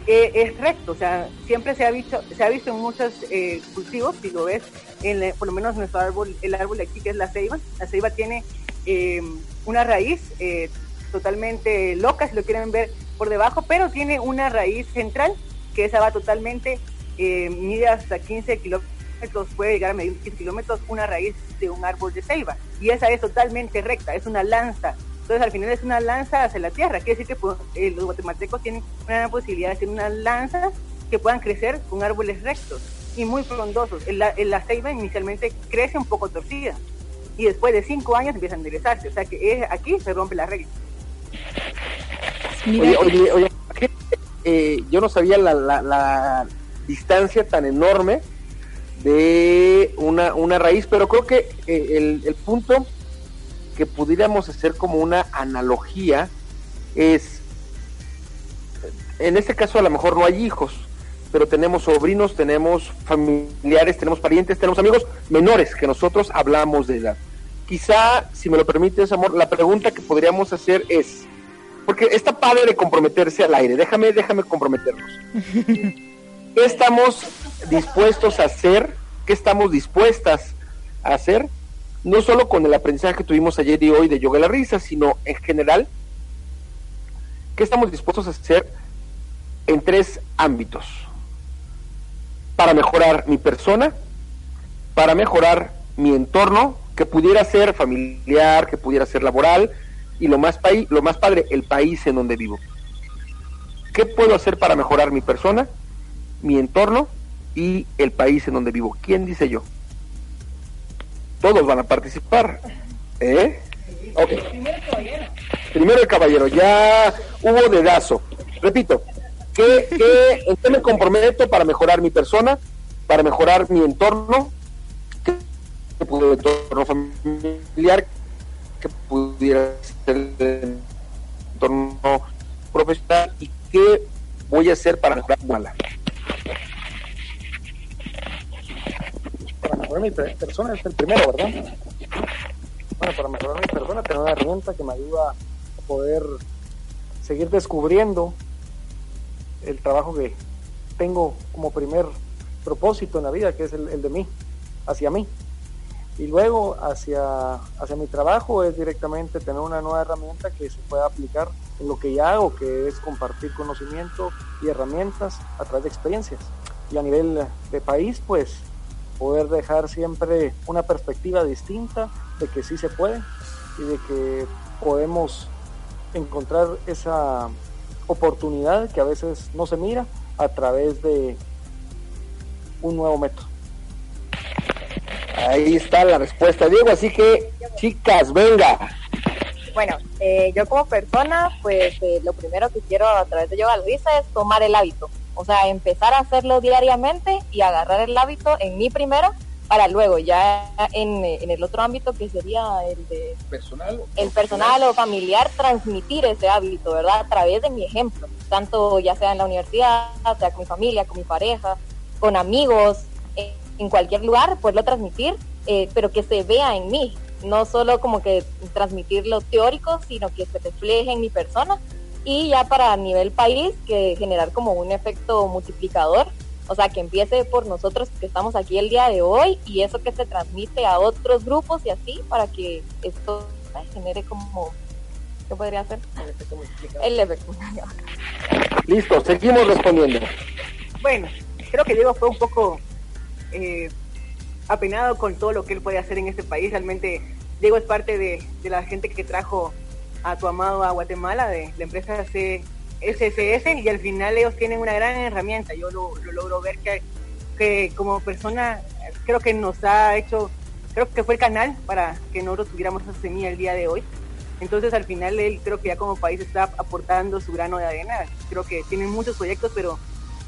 eh, es recto, o sea, siempre se ha visto, se ha visto en muchos eh, cultivos, si lo ves, en, por lo menos nuestro árbol, el árbol de aquí que es la ceiba, la ceiba tiene eh, una raíz eh, totalmente loca, si lo quieren ver por debajo, pero tiene una raíz central que esa va totalmente, eh, mide hasta 15 kilómetros, puede llegar a medir 15 kilómetros, una raíz de un árbol de ceiba. Y esa es totalmente recta, es una lanza. Entonces al final es una lanza hacia la tierra. Quiere decir que pues, eh, los guatemaltecos tienen una posibilidad de hacer una lanza que puedan crecer con árboles rectos y muy frondosos. La, la ceiba inicialmente crece un poco torcida, y después de cinco años empieza a enderezarse. O sea que aquí se rompe la regla. Oye, oye, oye, eh, yo no sabía la, la, distancia tan enorme de una, una raíz, pero creo que eh, el, el punto que pudiéramos hacer como una analogía es, en este caso a lo mejor no hay hijos, pero tenemos sobrinos, tenemos familiares, tenemos parientes, tenemos amigos menores que nosotros hablamos de edad. Quizá, si me lo permites, amor, la pregunta que podríamos hacer es, porque está padre de comprometerse al aire, déjame, déjame comprometernos. ¿Qué estamos dispuestos a hacer? ¿Qué estamos dispuestas a hacer? No solo con el aprendizaje que tuvimos ayer y hoy de yoga y la risa, sino en general, ¿qué estamos dispuestos a hacer en tres ámbitos? Para mejorar mi persona, para mejorar mi entorno, que pudiera ser familiar, que pudiera ser laboral, y lo más, lo más padre, el país en donde vivo. ¿Qué puedo hacer para mejorar mi persona, mi entorno y el país en donde vivo? ¿Quién dice yo? Todos van a participar. ¿Eh? Primero el caballero. ya hubo dedazo. Repito, ¿qué, qué, ¿en qué me comprometo para mejorar mi persona, para mejorar mi entorno, que pudiera entorno familiar, que pudiera ser el entorno profesional y qué voy a hacer para mejorar mala. Para mejorar mi persona es el primero, ¿verdad? Bueno, para mejorar mi persona tener una herramienta que me ayuda a poder seguir descubriendo el trabajo que tengo como primer propósito en la vida, que es el, de mí, hacia mí. Y luego hacia, hacia mi trabajo es directamente tener una nueva herramienta que se pueda aplicar en lo que ya hago, que es compartir conocimiento y herramientas a través de experiencias. Y a nivel de país, pues poder dejar siempre una perspectiva distinta de que sí se puede y de que podemos encontrar esa oportunidad que a veces no se mira a través de un nuevo método. Ahí está la respuesta, Diego. Así que, chicas, venga. Bueno, eh, yo como persona, pues eh, lo primero que quiero a través de Yoga Luisa es tomar el hábito. O sea, empezar a hacerlo diariamente y agarrar el hábito en mí primero para luego ya en, en el otro ámbito que sería el de personal, el personal o familiar transmitir ese hábito, ¿verdad? A través de mi ejemplo, tanto ya sea en la universidad, sea con mi familia, con mi pareja, con amigos, en cualquier lugar, poderlo transmitir, eh, pero que se vea en mí, no solo como que transmitir lo teórico, sino que se refleje en mi persona y ya para nivel país que generar como un efecto multiplicador, o sea, que empiece por nosotros que estamos aquí el día de hoy y eso que se transmite a otros grupos y así para que esto genere como ¿qué podría hacer? El efecto Listo, seguimos respondiendo. Bueno, creo que Diego fue un poco eh, apenado con todo lo que él puede hacer en este país. Realmente Diego es parte de, la gente que trajo a tu amado a Guatemala, de la empresa SSS, y al final ellos tienen una gran herramienta. Yo lo, logro ver que, que como persona creo que nos ha hecho, creo que fue el canal para que nosotros tuviéramos esa semilla el día de hoy. Entonces al final él creo que ya como país está aportando su grano de arena. Creo que tienen muchos proyectos, pero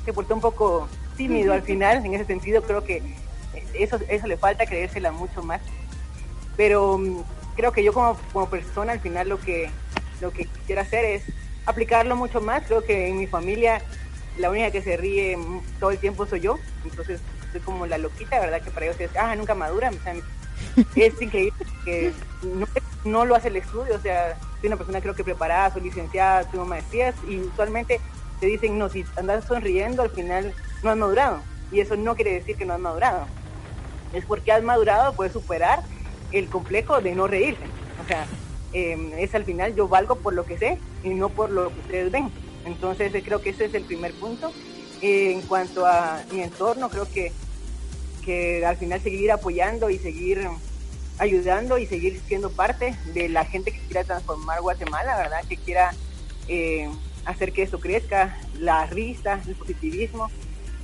se portó un poco tímido al final, en ese sentido creo que eso, eso le falta creérsela mucho más. Pero mm, creo que yo como, como persona al final lo que, lo que quiero hacer es aplicarlo mucho más. Creo que en mi familia la única que se ríe todo el tiempo soy yo, entonces soy como la loquita, ¿verdad? Que para ellos es, ah, nunca madura. es increíble que no, no, lo hace el estudio, o sea, soy una persona creo que preparada, soy licenciada, tengo maestrías y usualmente te dicen, no, si andas sonriendo al final no has madurado. Y eso no quiere decir que no has madurado. Es porque has madurado, puedes superar el complejo de no reírse. O sea, em, es al final yo valgo por lo que sé y no por lo que ustedes ven. Entonces eh, creo que ese es el primer punto. en cuanto a mi entorno, creo que, que al final seguir apoyando y seguir ayudando y seguir siendo parte de la gente que quiera transformar Guatemala, ¿verdad? Que quiera eh, hacer que eso crezca, la risa, el positivismo,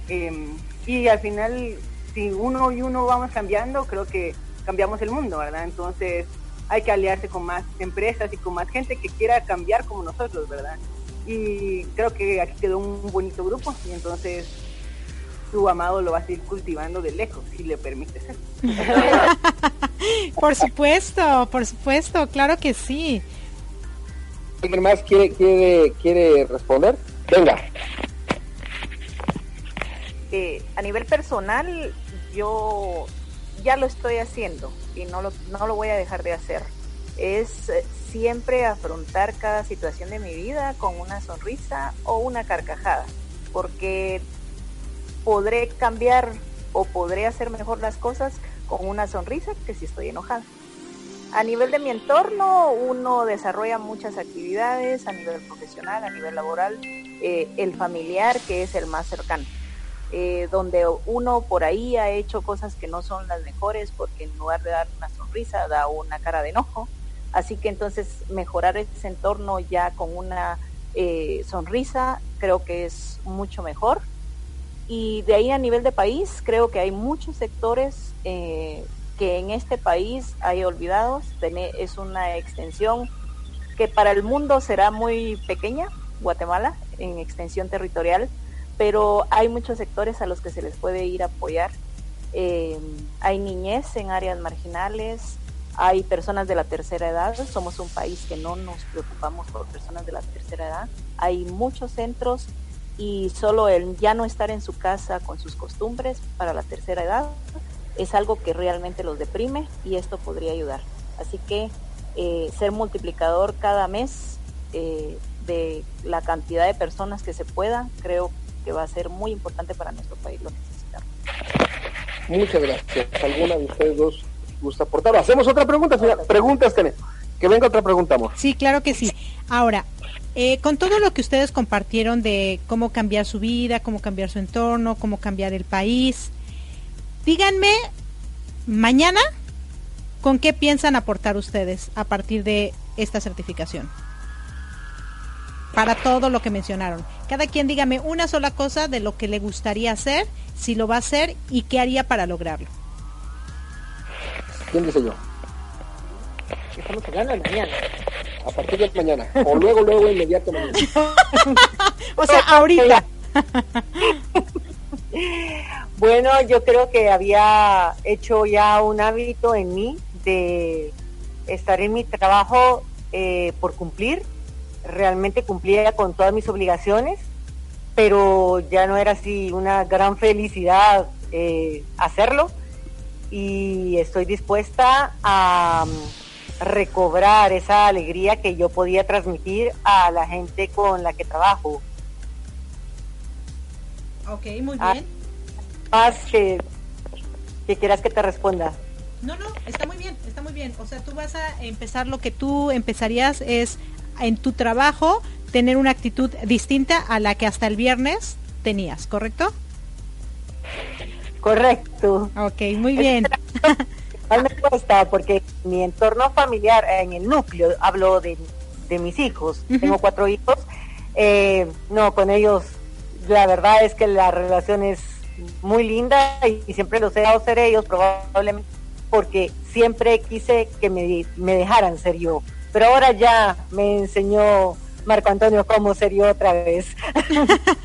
Em, y al final, si uno y uno vamos cambiando, creo que cambiamos el mundo, ¿verdad? Entonces hay que aliarse con más empresas y con más gente que quiera cambiar como nosotros, ¿verdad? Y creo que aquí quedó un bonito grupo y entonces tu amado lo va a seguir cultivando de lejos, si le permite ser. por supuesto, por supuesto, claro que sí. ¿Alguien más quiere, quiere, quiere responder? Venga. Eh, a nivel personal, yo ya lo estoy haciendo y no lo, no lo voy a dejar de hacer. Es eh, siempre afrontar cada situación de mi vida con una sonrisa o una carcajada, porque podré cambiar o podré hacer mejor las cosas con una sonrisa que si estoy enojada. A nivel de mi entorno, uno desarrolla muchas actividades a nivel profesional, a nivel laboral, eh, el familiar que es el más cercano. Eh, donde uno por ahí ha hecho cosas que no son las mejores porque en lugar de dar una sonrisa da una cara de enojo. Así que entonces mejorar ese entorno ya con una eh, sonrisa creo que es mucho mejor. Y de ahí a nivel de país creo que hay muchos sectores eh, que en este país hay olvidados. Es una extensión que para el mundo será muy pequeña, Guatemala, en extensión territorial, pero hay muchos sectores a los que se les puede ir a apoyar. Eh, hay niñez en áreas marginales, hay personas de la tercera edad, somos un país que no nos preocupamos por personas de la tercera edad, hay muchos centros y solo el ya no estar en su casa con sus costumbres para la tercera edad es algo que realmente los deprime y esto podría ayudar. Así que eh, ser multiplicador cada mes eh, de la cantidad de personas que se pueda, creo que va a ser muy importante para nuestro país, lo necesitamos. Muchas gracias. ¿Alguna de ustedes dos gusta aportar? Hacemos otra pregunta, señora. Preguntas, Que venga otra pregunta, amor. Sí, claro que sí. Ahora, eh, con todo lo que ustedes compartieron de cómo cambiar su vida, cómo cambiar su entorno, cómo cambiar el país, díganme mañana con qué piensan aportar ustedes a partir de esta certificación para todo lo que mencionaron. Cada quien dígame una sola cosa de lo que le gustaría hacer, si lo va a hacer y qué haría para lograrlo. ¿Quién dice yo? Estamos hablando de mañana. A partir de mañana. O luego, luego, inmediatamente. o sea, ahorita. bueno, yo creo que había hecho ya un hábito en mí de estar en mi trabajo eh, por cumplir realmente cumplía con todas mis obligaciones, pero ya no era así una gran felicidad eh, hacerlo y estoy dispuesta a mm, recobrar esa alegría que yo podía transmitir a la gente con la que trabajo. Ok, muy ah, bien. Más que, que quieras que te responda. No, no, está muy bien, está muy bien. O sea, tú vas a empezar lo que tú empezarías es en tu trabajo tener una actitud distinta a la que hasta el viernes tenías, ¿correcto? Correcto. Ok, muy bien. me cuesta porque mi entorno familiar, en el núcleo, hablo de, mis hijos, tengo cuatro hijos, eh, no, con ellos la verdad es que la relación es muy linda y, siempre los he dado ser ellos probablemente porque siempre quise que me, me dejaran ser yo pero ahora ya me enseñó Marco Antonio cómo sería otra vez.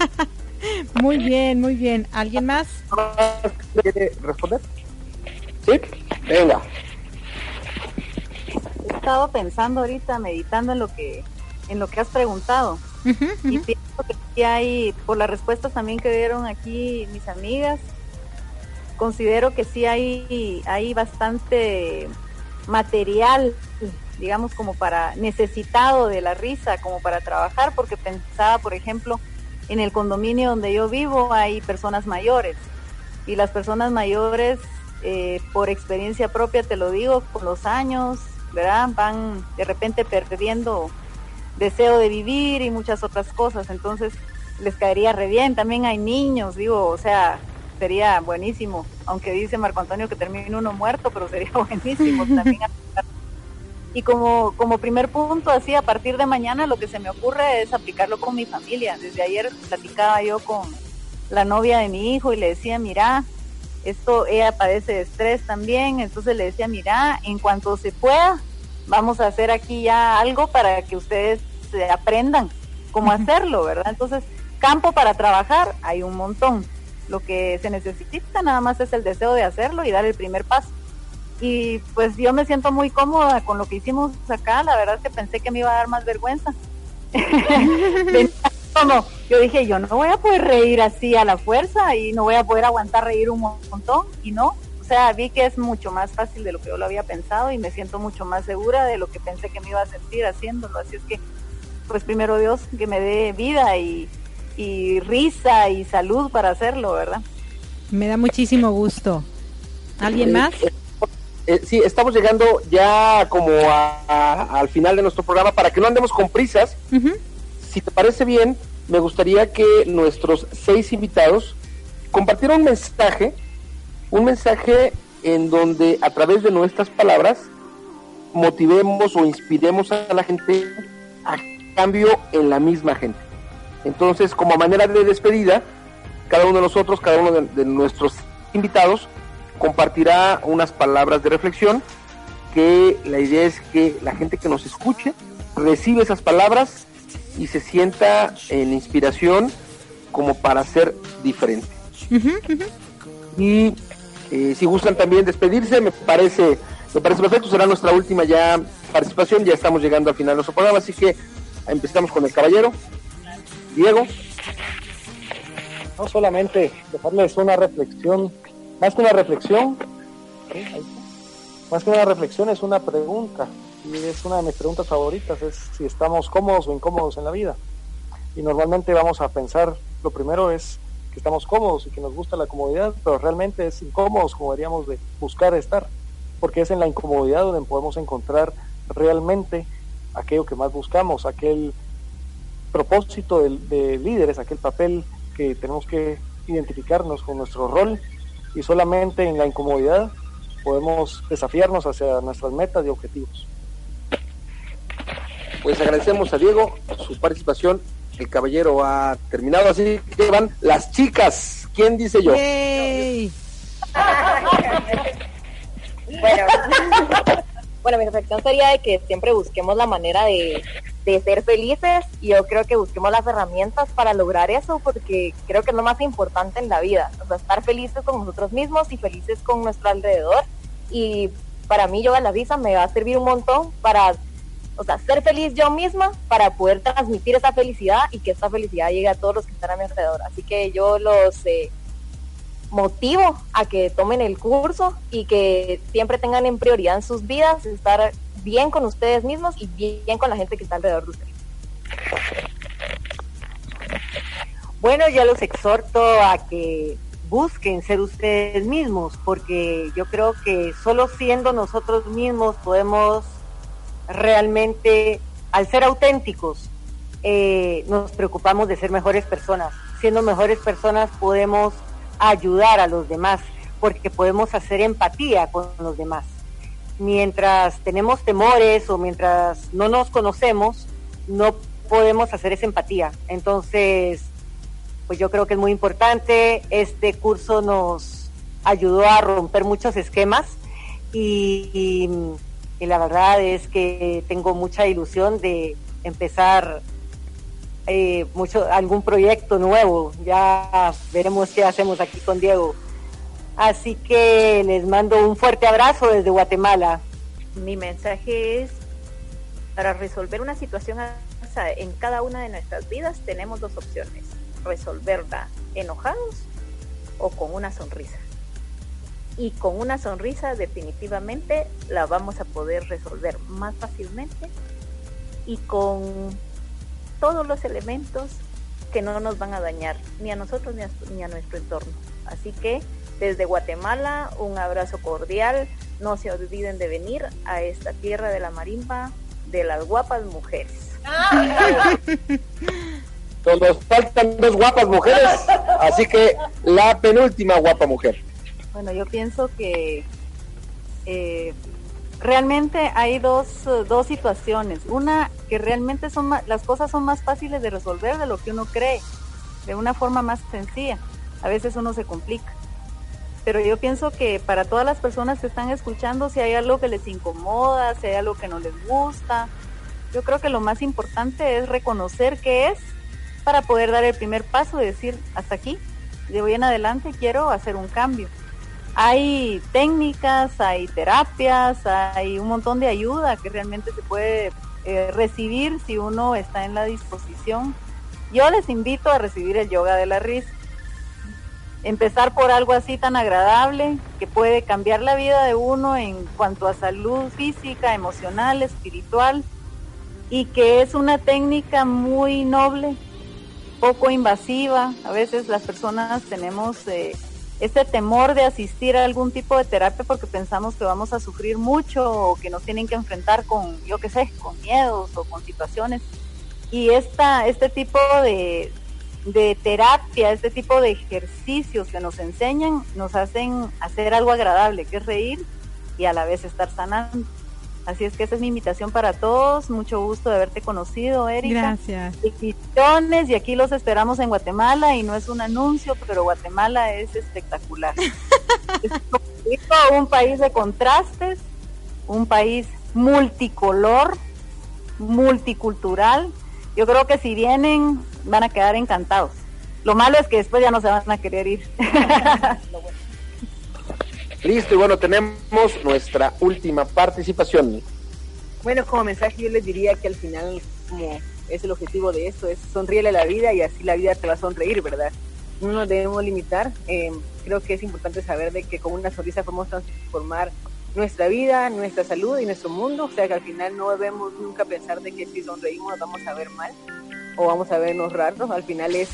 muy bien, muy bien. ¿Alguien más? ¿Quiere responder? Sí, venga. He estado pensando ahorita, meditando en lo que en lo que has preguntado. Y pienso que sí hay, por las respuestas también que dieron aquí mis amigas, considero que sí hay, hay bastante material digamos, como para necesitado de la risa, como para trabajar, porque pensaba, por ejemplo, en el condominio donde yo vivo hay personas mayores y las personas mayores, eh, por experiencia propia, te lo digo, con los años, ¿verdad? Van de repente perdiendo deseo de vivir y muchas otras cosas, entonces les caería re bien. También hay niños, digo, o sea, sería buenísimo, aunque dice Marco Antonio que termine uno muerto, pero sería buenísimo también y como, como primer punto, así a partir de mañana lo que se me ocurre es aplicarlo con mi familia. Desde ayer platicaba yo con la novia de mi hijo y le decía, mira, esto, ella padece de estrés también, entonces le decía, mira, en cuanto se pueda, vamos a hacer aquí ya algo para que ustedes aprendan cómo hacerlo, ¿verdad? Entonces, campo para trabajar hay un montón. Lo que se necesita nada más es el deseo de hacerlo y dar el primer paso. Y pues yo me siento muy cómoda con lo que hicimos acá, la verdad es que pensé que me iba a dar más vergüenza. como, yo dije, yo no voy a poder reír así a la fuerza y no voy a poder aguantar reír un montón y no, o sea, vi que es mucho más fácil de lo que yo lo había pensado y me siento mucho más segura de lo que pensé que me iba a sentir haciéndolo. Así es que, pues primero Dios, que me dé vida y, risa y salud para hacerlo, ¿verdad? Me da muchísimo gusto. ¿Alguien más? Eh, sí, estamos llegando ya como al final de nuestro programa para que no andemos con prisas. Si te parece bien, me gustaría que nuestros seis invitados compartieran un mensaje un mensaje en donde a través de nuestras palabras motivemos o inspiremos a la gente a cambio en la misma gente. Entonces, como manera de despedida, cada uno de nosotros, cada uno de, nuestros invitados, compartirá unas palabras de reflexión que la idea es que la gente que nos escuche recibe esas palabras y se sienta en inspiración como para ser diferente. Y eh, si gustan también despedirse, me parece, me parece perfecto. Será nuestra última ya participación. Ya estamos llegando al final de nuestro programa, así que empezamos con el caballero. Diego. No solamente dejarles una reflexión, más que una reflexión, más que una reflexión es una pregunta, y es una de mis preguntas favoritas, es si estamos cómodos o incómodos en la vida. Y normalmente vamos a pensar, lo primero es que estamos cómodos y que nos gusta la comodidad, pero realmente es incómodos como deberíamos de buscar estar, porque es en la incomodidad donde podemos encontrar realmente aquello que más buscamos, aquel propósito de, de líderes, aquel papel que tenemos que identificarnos con nuestro rol y solamente en la incomodidad podemos desafiarnos hacia nuestras metas y objetivos. Pues agradecemos a Diego su participación el caballero ha terminado, así que van las chicas. ¿Quién dice yo? bueno, bueno, mi reflexión sería de que siempre busquemos la manera de, de ser felices y yo creo que busquemos las herramientas para lograr eso porque creo que es lo más importante en la vida, o sea, estar felices con nosotros mismos y felices con nuestro alrededor y para mí yoga la visa me va a servir un montón para o sea, ser feliz yo misma para poder transmitir esa felicidad y que esa felicidad llegue a todos los que están a mi alrededor. Así que yo los eh, motivo a que tomen el curso y que siempre tengan en prioridad en sus vidas estar bien con ustedes mismos y bien con la gente que está alrededor de ustedes. Bueno, ya los exhorto a que busquen ser ustedes mismos, porque yo creo que solo siendo nosotros mismos podemos realmente, al ser auténticos, eh, nos preocupamos de ser mejores personas. Siendo mejores personas podemos ayudar a los demás, porque podemos hacer empatía con los demás. Mientras tenemos temores o mientras no nos conocemos, no podemos hacer esa empatía. Entonces, pues yo creo que es muy importante. Este curso nos ayudó a romper muchos esquemas y la verdad es que tengo mucha ilusión de empezar eh, mucho algún proyecto nuevo. Ya veremos qué hacemos aquí con Diego. Así que les mando un fuerte abrazo desde Guatemala. Mi mensaje es, para resolver una situación en cada una de nuestras vidas tenemos dos opciones, resolverla enojados o con una sonrisa y con una sonrisa definitivamente la vamos a poder resolver más fácilmente y con todos los elementos que no nos van a dañar ni a nosotros ni a, nuestro entorno. Así que desde Guatemala un abrazo cordial, no se olviden de venir a esta tierra de la marimba de las guapas mujeres. Nos faltan dos guapas mujeres, así que la penúltima guapa mujer. Bueno, yo pienso que eh, realmente hay dos, dos situaciones. Una, que realmente son las cosas son más fáciles de resolver de lo que uno cree, de una forma más sencilla. A veces uno se complica. Pero yo pienso que para todas las personas que están escuchando, si hay algo que les incomoda, si hay algo que no les gusta, yo creo que lo más importante es reconocer qué es para poder dar el primer paso y decir, hasta aquí, de hoy en adelante quiero hacer un cambio. Hay técnicas, hay terapias, hay un montón de ayuda que realmente se puede eh, recibir si uno está en la disposición. Yo les invito a recibir el yoga de la risa. Empezar por algo así tan agradable que puede cambiar la vida de uno en cuanto a salud física, emocional, espiritual y que es una técnica muy noble, poco invasiva. A veces las personas tenemos eh, este temor de asistir a algún tipo de terapia porque pensamos que vamos a sufrir mucho o que nos tienen que enfrentar con, yo qué sé, con miedos o con situaciones. Y esta, este tipo de, de terapia, este tipo de ejercicios que nos enseñan, nos hacen hacer algo agradable, que es reír y a la vez estar sanando. Así es que esa es mi invitación para todos. Mucho gusto de haberte conocido, Erika. Gracias. Y aquí los esperamos en Guatemala y no es un anuncio, pero Guatemala es espectacular. es un país de contrastes, un país multicolor, multicultural. Yo creo que si vienen van a quedar encantados. Lo malo es que después ya no se van a querer ir. Listo, y bueno, tenemos nuestra última participación. Bueno, como mensaje yo les diría que al final, como es el objetivo de esto, es sonríele a la vida y así la vida te va a sonreír, ¿verdad? No nos debemos limitar. Eh, creo que es importante saber de que con una sonrisa podemos transformar nuestra vida, nuestra salud y nuestro mundo. O sea que al final no debemos nunca pensar de que si sonreímos vamos a ver mal o vamos a vernos raros. Al final es,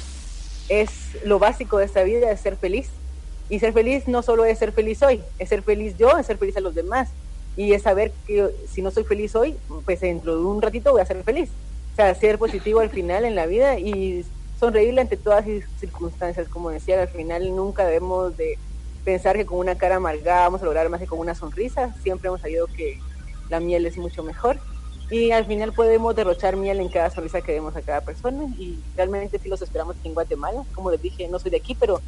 es lo básico de esta vida, es ser feliz y ser feliz no solo es ser feliz hoy, es ser feliz yo, es ser feliz a los demás. Y es saber que si no soy feliz hoy, pues dentro de un ratito voy a ser feliz. O sea, ser positivo al final en la vida y sonreírle ante todas las circunstancias. Como decía, al final nunca debemos de pensar que con una cara amargada vamos a lograr más que con una sonrisa. Siempre hemos sabido que la miel es mucho mejor. Y al final podemos derrochar miel en cada sonrisa que demos a cada persona. Y realmente sí los esperamos aquí en Guatemala. Como les dije, no soy de aquí, pero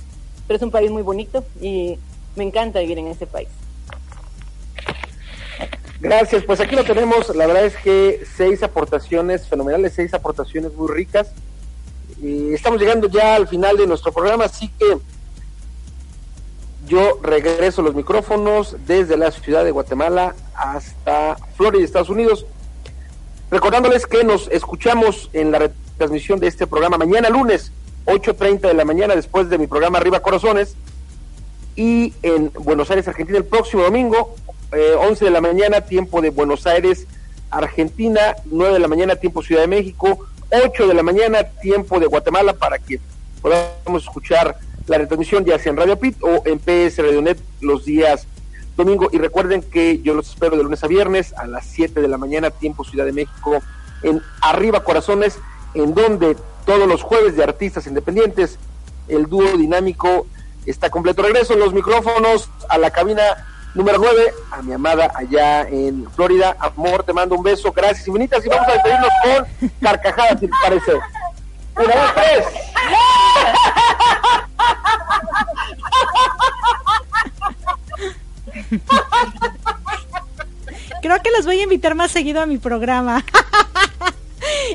pero es un país muy bonito y me encanta vivir en ese país. Gracias, pues aquí lo tenemos, la verdad es que seis aportaciones fenomenales, seis aportaciones muy ricas. Y estamos llegando ya al final de nuestro programa, así que yo regreso los micrófonos desde la ciudad de Guatemala hasta Florida, Estados Unidos. Recordándoles que nos escuchamos en la retransmisión de este programa mañana lunes 8.30 de la mañana después de mi programa Arriba Corazones. Y en Buenos Aires, Argentina, el próximo domingo, 11 eh, de la mañana, tiempo de Buenos Aires, Argentina, 9 de la mañana, tiempo Ciudad de México, 8 de la mañana, tiempo de Guatemala, para que podamos escuchar la retransmisión ya sea en Radio Pit o en PS Radionet los días domingo. Y recuerden que yo los espero de lunes a viernes a las 7 de la mañana, tiempo Ciudad de México, en Arriba Corazones, en donde todos los jueves de artistas independientes. El dúo dinámico está completo. Regreso los micrófonos a la cabina número 9, a mi amada allá en Florida. Amor, te mando un beso, gracias infinitas y vamos a despedirnos con carcajadas, si te parece. Una, dos, tres. Creo que los voy a invitar más seguido a mi programa.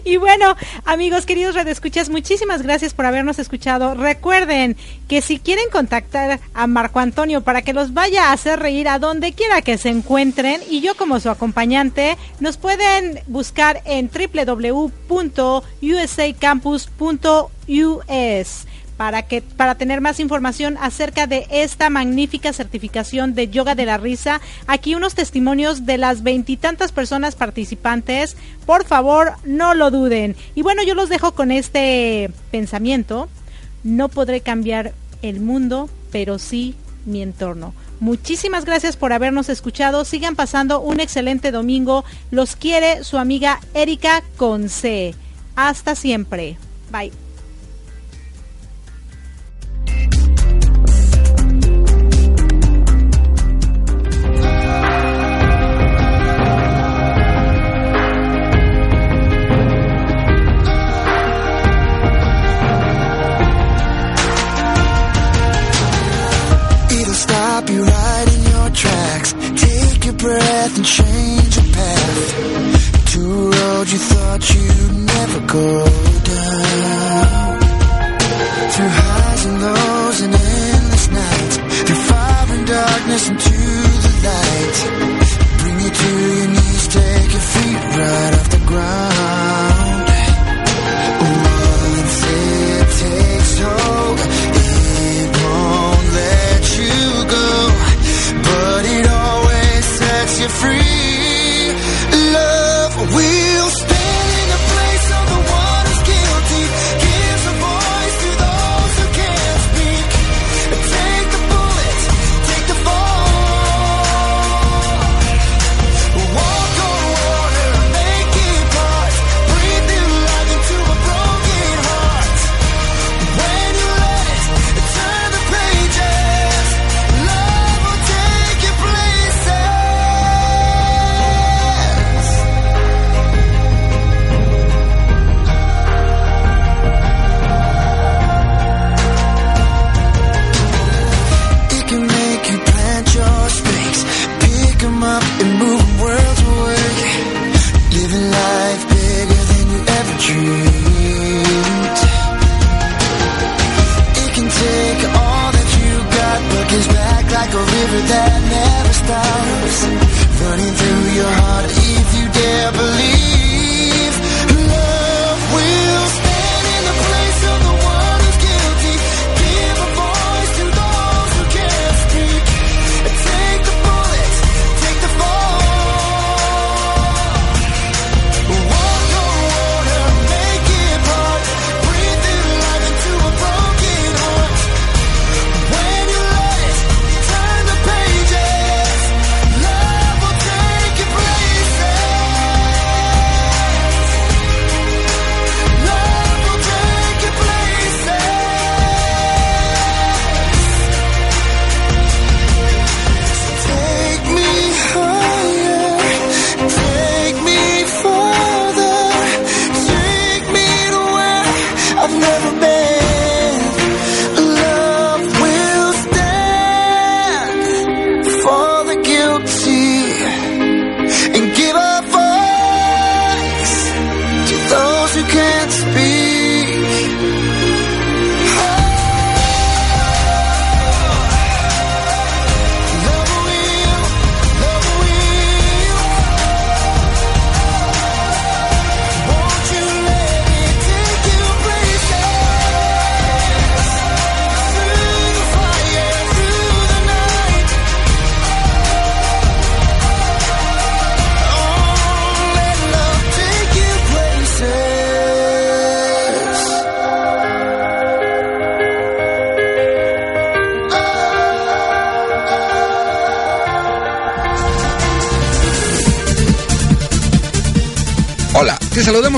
Y bueno, amigos queridos redescuchas, muchísimas gracias por habernos escuchado. Recuerden que si quieren contactar a Marco Antonio para que los vaya a hacer reír a donde quiera que se encuentren y yo como su acompañante, nos pueden buscar en www.usacampus.us para que para tener más información acerca de esta magnífica certificación de yoga de la risa. Aquí unos testimonios de las veintitantas personas participantes. Por favor, no lo duden. Y bueno, yo los dejo con este pensamiento. No podré cambiar el mundo, pero sí mi entorno. Muchísimas gracias por habernos escuchado. Sigan pasando un excelente domingo. Los quiere su amiga Erika Conce. Hasta siempre. Bye. Breath and change your path. To a road you thought you'd never go down. Through highs and lows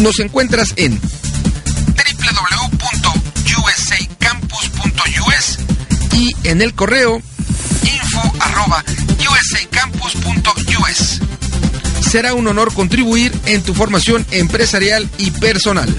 Nos encuentras en www.usacampus.us y en el correo info@usacampus.us. Será un honor contribuir en tu formación empresarial y personal.